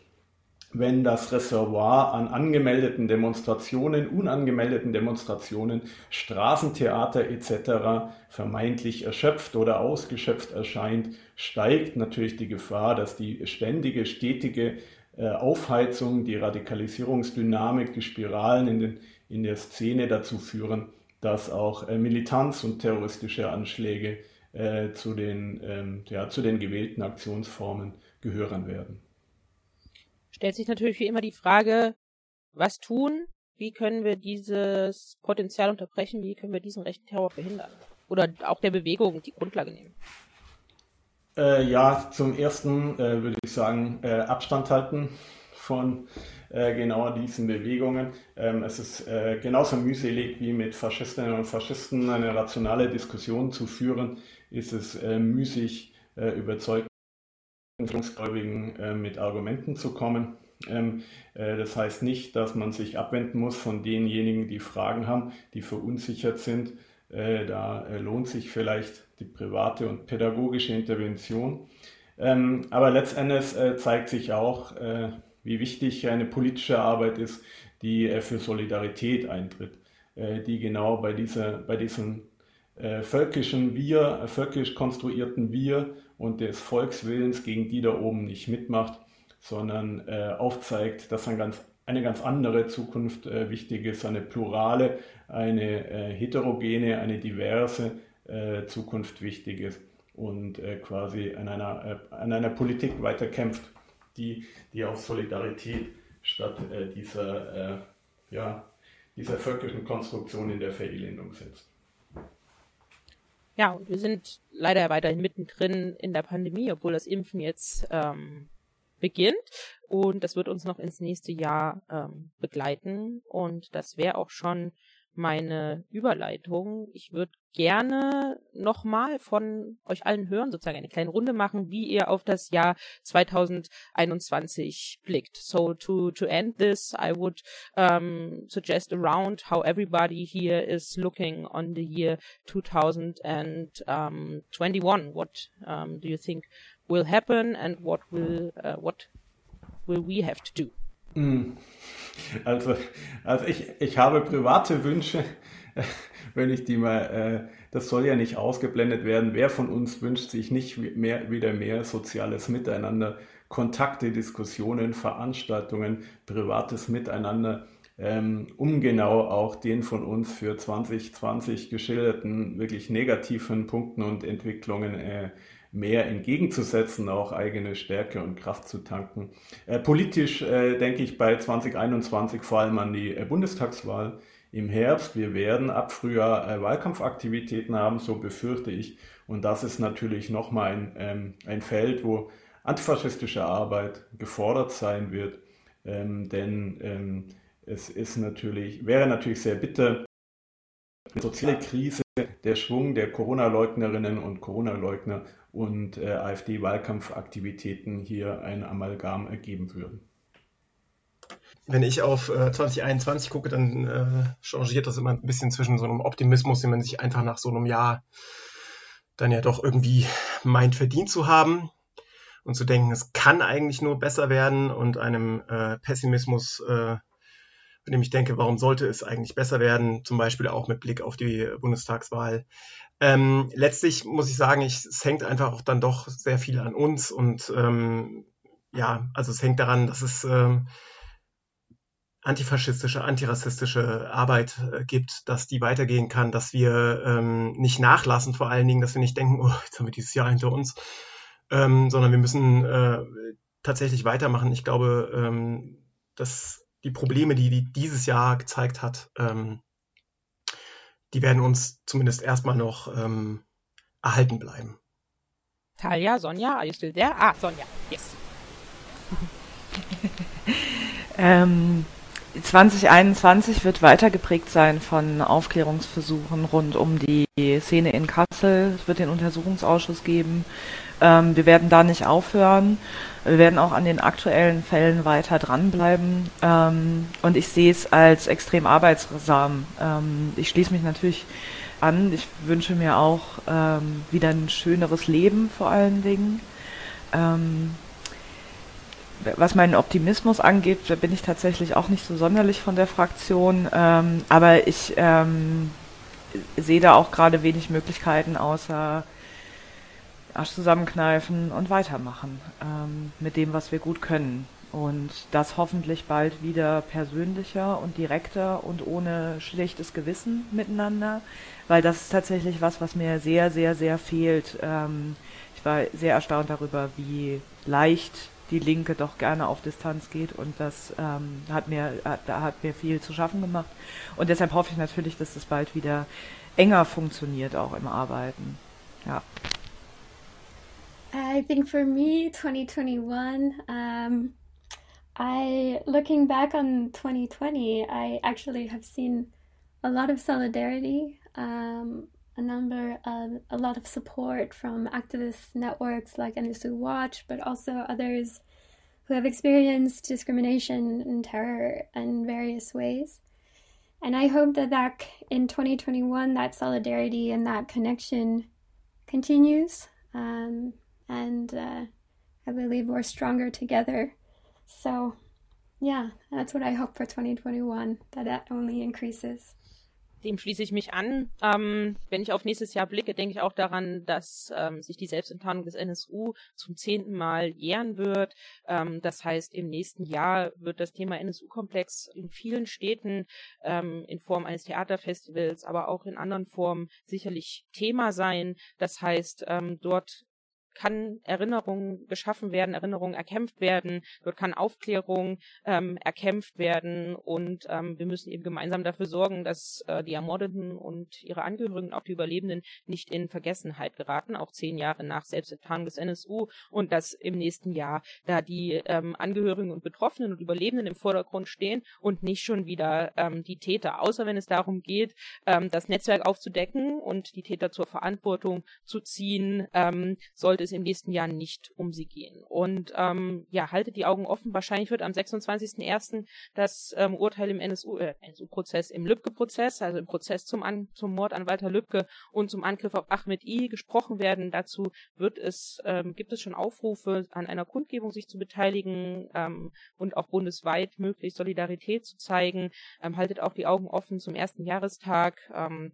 wenn das Reservoir an angemeldeten Demonstrationen, unangemeldeten Demonstrationen, Straßentheater etc. vermeintlich erschöpft oder ausgeschöpft erscheint, steigt natürlich die Gefahr, dass die ständige, stetige äh, Aufheizung, die Radikalisierungsdynamik, die Spiralen in, den, in der Szene dazu führen, dass auch äh, Militanz und terroristische Anschläge äh, zu, den, ähm, ja, zu den gewählten Aktionsformen gehören werden. Stellt sich natürlich wie immer die Frage, was tun? Wie können wir dieses Potenzial unterbrechen? Wie können wir diesen rechten Terror verhindern? Oder auch der Bewegung die Grundlage nehmen? Äh, ja, zum ersten äh, würde ich sagen, äh, Abstand halten von äh, genau diesen Bewegungen. Ähm, es ist äh, genauso mühselig wie mit Faschistinnen und Faschisten eine rationale Diskussion zu führen, ist es äh, müßig, äh, überzeugten Gläubigen äh, mit Argumenten zu kommen. Ähm, äh, das heißt nicht, dass man sich abwenden muss von denjenigen, die Fragen haben, die verunsichert sind. Da lohnt sich vielleicht die private und pädagogische Intervention. Ähm, aber letztendlich zeigt sich auch, wie wichtig eine politische Arbeit ist, die äh, für Solidarität eintritt, äh, die genau bei, dieser, bei diesem äh, völkischen Wir, völkisch konstruierten Wir und des Volkswillens gegen die da oben nicht mitmacht, sondern aufzeigt, dass ein ganz, eine ganz andere Zukunft wichtig ist, eine plurale, eine heterogene, eine diverse Zukunft wichtig ist und quasi an einer, an einer Politik weiterkämpft, die, die auf Solidarität statt äh, dieser, äh, ja, dieser völkischen Konstruktion in der Verelendung setzt. Ja, und wir sind leider weiterhin mittendrin in der Pandemie, obwohl das Impfen jetzt ähm, beginnt. Und das wird uns noch ins nächste Jahr ähm, begleiten. Und das wäre auch schon meine Überleitung. Ich würde gerne nochmal von euch allen hören, sozusagen eine kleine Runde machen, wie ihr auf das Jahr 2021 blickt. So to, to end this, I would um, suggest a round how everybody here is looking on the year 2021. What um, do you think will happen and what will, uh, what will we have to do? Mm. Also, also ich, ich habe private Wünsche, wenn ich die mal, äh, das soll ja nicht ausgeblendet werden. Wer von uns wünscht sich nicht mehr, wieder mehr soziales Miteinander, Kontakte, Diskussionen, Veranstaltungen, privates Miteinander, ähm, um genau auch den von uns für 2020 geschilderten wirklich negativen Punkten und Entwicklungen äh, mehr entgegenzusetzen, auch eigene Stärke und Kraft zu tanken. Äh, politisch äh, denke ich bei 2021 vor allem an die äh, Bundestagswahl im Herbst. Wir werden ab Frühjahr äh, Wahlkampfaktivitäten haben, so befürchte ich. Und das ist natürlich nochmal ein, ähm, ein Feld, wo antifaschistische Arbeit gefordert sein wird. Ähm, denn ähm, es ist natürlich, wäre natürlich sehr bitter, eine soziale Krise, der Schwung der Corona-Leugnerinnen und Corona-Leugner und äh, AfD-Wahlkampfaktivitäten hier ein Amalgam ergeben würden. Wenn ich auf äh, 2021 gucke, dann äh, changiert das immer ein bisschen zwischen so einem Optimismus, den man sich einfach nach so einem Jahr dann ja doch irgendwie meint verdient zu haben und zu denken, es kann eigentlich nur besser werden und einem äh, Pessimismus, äh, bei dem ich denke, warum sollte es eigentlich besser werden, zum Beispiel auch mit Blick auf die Bundestagswahl, ähm, letztlich muss ich sagen, ich, es hängt einfach auch dann doch sehr viel an uns und ähm, ja, also es hängt daran, dass es ähm, antifaschistische, antirassistische Arbeit äh, gibt, dass die weitergehen kann, dass wir ähm, nicht nachlassen, vor allen Dingen, dass wir nicht denken, oh, jetzt haben wir dieses Jahr hinter uns, ähm, sondern wir müssen äh, tatsächlich weitermachen. Ich glaube, ähm, dass die Probleme, die, die dieses Jahr gezeigt hat, ähm, die werden uns zumindest erstmal noch ähm, erhalten bleiben. Talia, Sonja, are you still there? Ah, Sonja, yes. ähm, 2021 wird weiter geprägt sein von Aufklärungsversuchen rund um die Szene in Kassel. Es wird den Untersuchungsausschuss geben. Ähm, wir werden da nicht aufhören. Wir werden auch an den aktuellen Fällen weiter dranbleiben. Ähm, und ich sehe es als extrem arbeitsam. Ähm, ich schließe mich natürlich an. Ich wünsche mir auch ähm, wieder ein schöneres Leben vor allen Dingen. Ähm, was meinen Optimismus angeht, da bin ich tatsächlich auch nicht so sonderlich von der Fraktion. Ähm, aber ich ähm, sehe da auch gerade wenig Möglichkeiten, außer Arsch zusammenkneifen und weitermachen ähm, mit dem, was wir gut können. Und das hoffentlich bald wieder persönlicher und direkter und ohne schlechtes Gewissen miteinander, weil das ist tatsächlich was, was mir sehr, sehr, sehr fehlt. Ähm, ich war sehr erstaunt darüber, wie leicht die Linke doch gerne auf Distanz geht und das ähm, hat mir hat, hat mir viel zu schaffen gemacht und deshalb hoffe ich natürlich, dass das bald wieder enger funktioniert auch im Arbeiten. Ja. I think for me, 2021, um, I looking back on 2020, I actually have seen a lot of solidarity. Um, a number of a lot of support from activist networks like NSU Watch, but also others who have experienced discrimination and terror in various ways. And I hope that that in 2021 that solidarity and that connection continues, um, and uh, I believe we're stronger together. So, yeah, that's what I hope for 2021. That that only increases. dem schließe ich mich an. Ähm, wenn ich auf nächstes Jahr blicke, denke ich auch daran, dass ähm, sich die Selbstenttarnung des NSU zum zehnten Mal jähren wird. Ähm, das heißt, im nächsten Jahr wird das Thema NSU-Komplex in vielen Städten ähm, in Form eines Theaterfestivals, aber auch in anderen Formen sicherlich Thema sein. Das heißt, ähm, dort kann Erinnerung geschaffen werden, Erinnerung erkämpft werden, dort kann Aufklärung ähm, erkämpft werden und ähm, wir müssen eben gemeinsam dafür sorgen, dass äh, die Ermordeten und ihre Angehörigen, auch die Überlebenden, nicht in Vergessenheit geraten, auch zehn Jahre nach Selbstenttarnung des NSU und dass im nächsten Jahr da die ähm, Angehörigen und Betroffenen und Überlebenden im Vordergrund stehen und nicht schon wieder ähm, die Täter, außer wenn es darum geht, ähm, das Netzwerk aufzudecken und die Täter zur Verantwortung zu ziehen, ähm, sollte es im nächsten Jahr nicht um sie gehen. Und ähm, ja, haltet die Augen offen. Wahrscheinlich wird am 26.01. das ähm, Urteil im NSU, äh, NSU-Prozess, im Lübcke-Prozess, also im Prozess zum, an, zum Mord an Walter Lübcke und zum Angriff auf Ahmed I gesprochen werden. Dazu wird es, ähm, gibt es schon Aufrufe, an einer Kundgebung sich zu beteiligen ähm, und auch bundesweit möglich Solidarität zu zeigen. Ähm, haltet auch die Augen offen zum ersten Jahrestag. Ähm,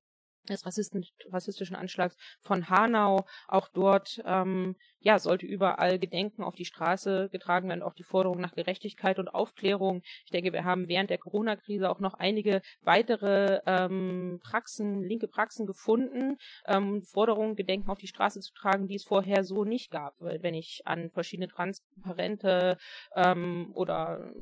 des rassistischen Anschlags von Hanau. Auch dort ähm, ja, sollte überall Gedenken auf die Straße getragen werden, auch die Forderung nach Gerechtigkeit und Aufklärung. Ich denke, wir haben während der Corona-Krise auch noch einige weitere ähm, Praxen, linke Praxen gefunden, ähm, Forderungen, Gedenken auf die Straße zu tragen, die es vorher so nicht gab. Wenn ich an verschiedene Transparente ähm, oder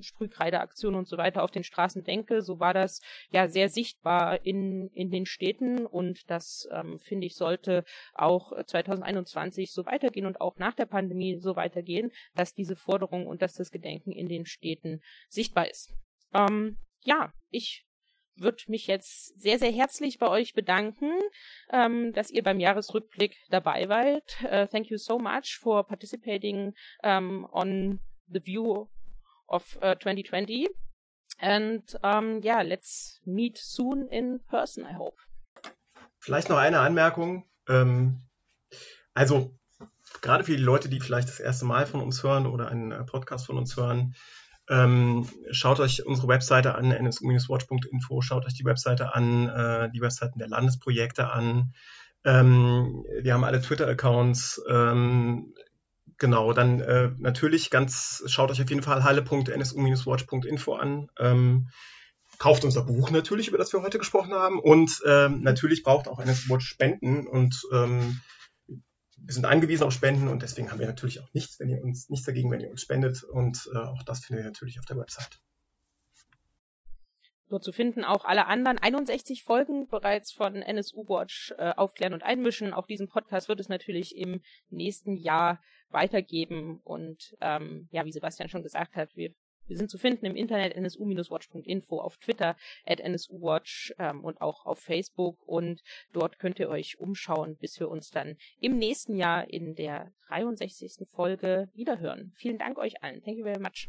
Sprühkreideaktionen und so weiter auf den Straßen denke, so war das ja sehr sichtbar in, in den Städten und das, ähm, finde ich, sollte auch 2021 so weiter weitergehen und auch nach der Pandemie so weitergehen, dass diese Forderung und dass das Gedenken in den Städten sichtbar ist. Ähm, ja, ich würde mich jetzt sehr, sehr herzlich bei euch bedanken, ähm, dass ihr beim Jahresrückblick dabei wart. Uh, thank you so much for participating um, on the view of uh, 2020. And um, yeah, let's meet soon in person, I hope. Vielleicht noch eine Anmerkung. Ähm, also gerade für die Leute, die vielleicht das erste Mal von uns hören oder einen äh, Podcast von uns hören, ähm, schaut euch unsere Webseite an, nsu-watch.info, schaut euch die Webseite an, äh, die Webseiten der Landesprojekte an. Ähm, wir haben alle Twitter-Accounts. Ähm, Genau, dann äh, natürlich ganz, schaut euch auf jeden Fall halle.nsu-watch.info an. Ähm, kauft unser Buch natürlich, über das wir heute gesprochen haben. Und ähm, natürlich braucht auch NSU Watch Spenden und ähm, wir sind angewiesen auf Spenden und deswegen haben wir natürlich auch nichts, wenn ihr uns nichts dagegen, wenn ihr uns spendet. Und äh, auch das findet ihr natürlich auf der Website. Dort zu finden auch alle anderen 61 Folgen bereits von NSU Watch äh, aufklären und einmischen. Auch diesen Podcast wird es natürlich im nächsten Jahr weitergeben. Und ähm, ja, wie Sebastian schon gesagt hat, wir wir sind zu finden im Internet nsu-watch.info, auf Twitter at nsuwatch ähm, und auch auf Facebook. Und dort könnt ihr euch umschauen, bis wir uns dann im nächsten Jahr in der 63. Folge wiederhören. Vielen Dank euch allen. Thank you very much.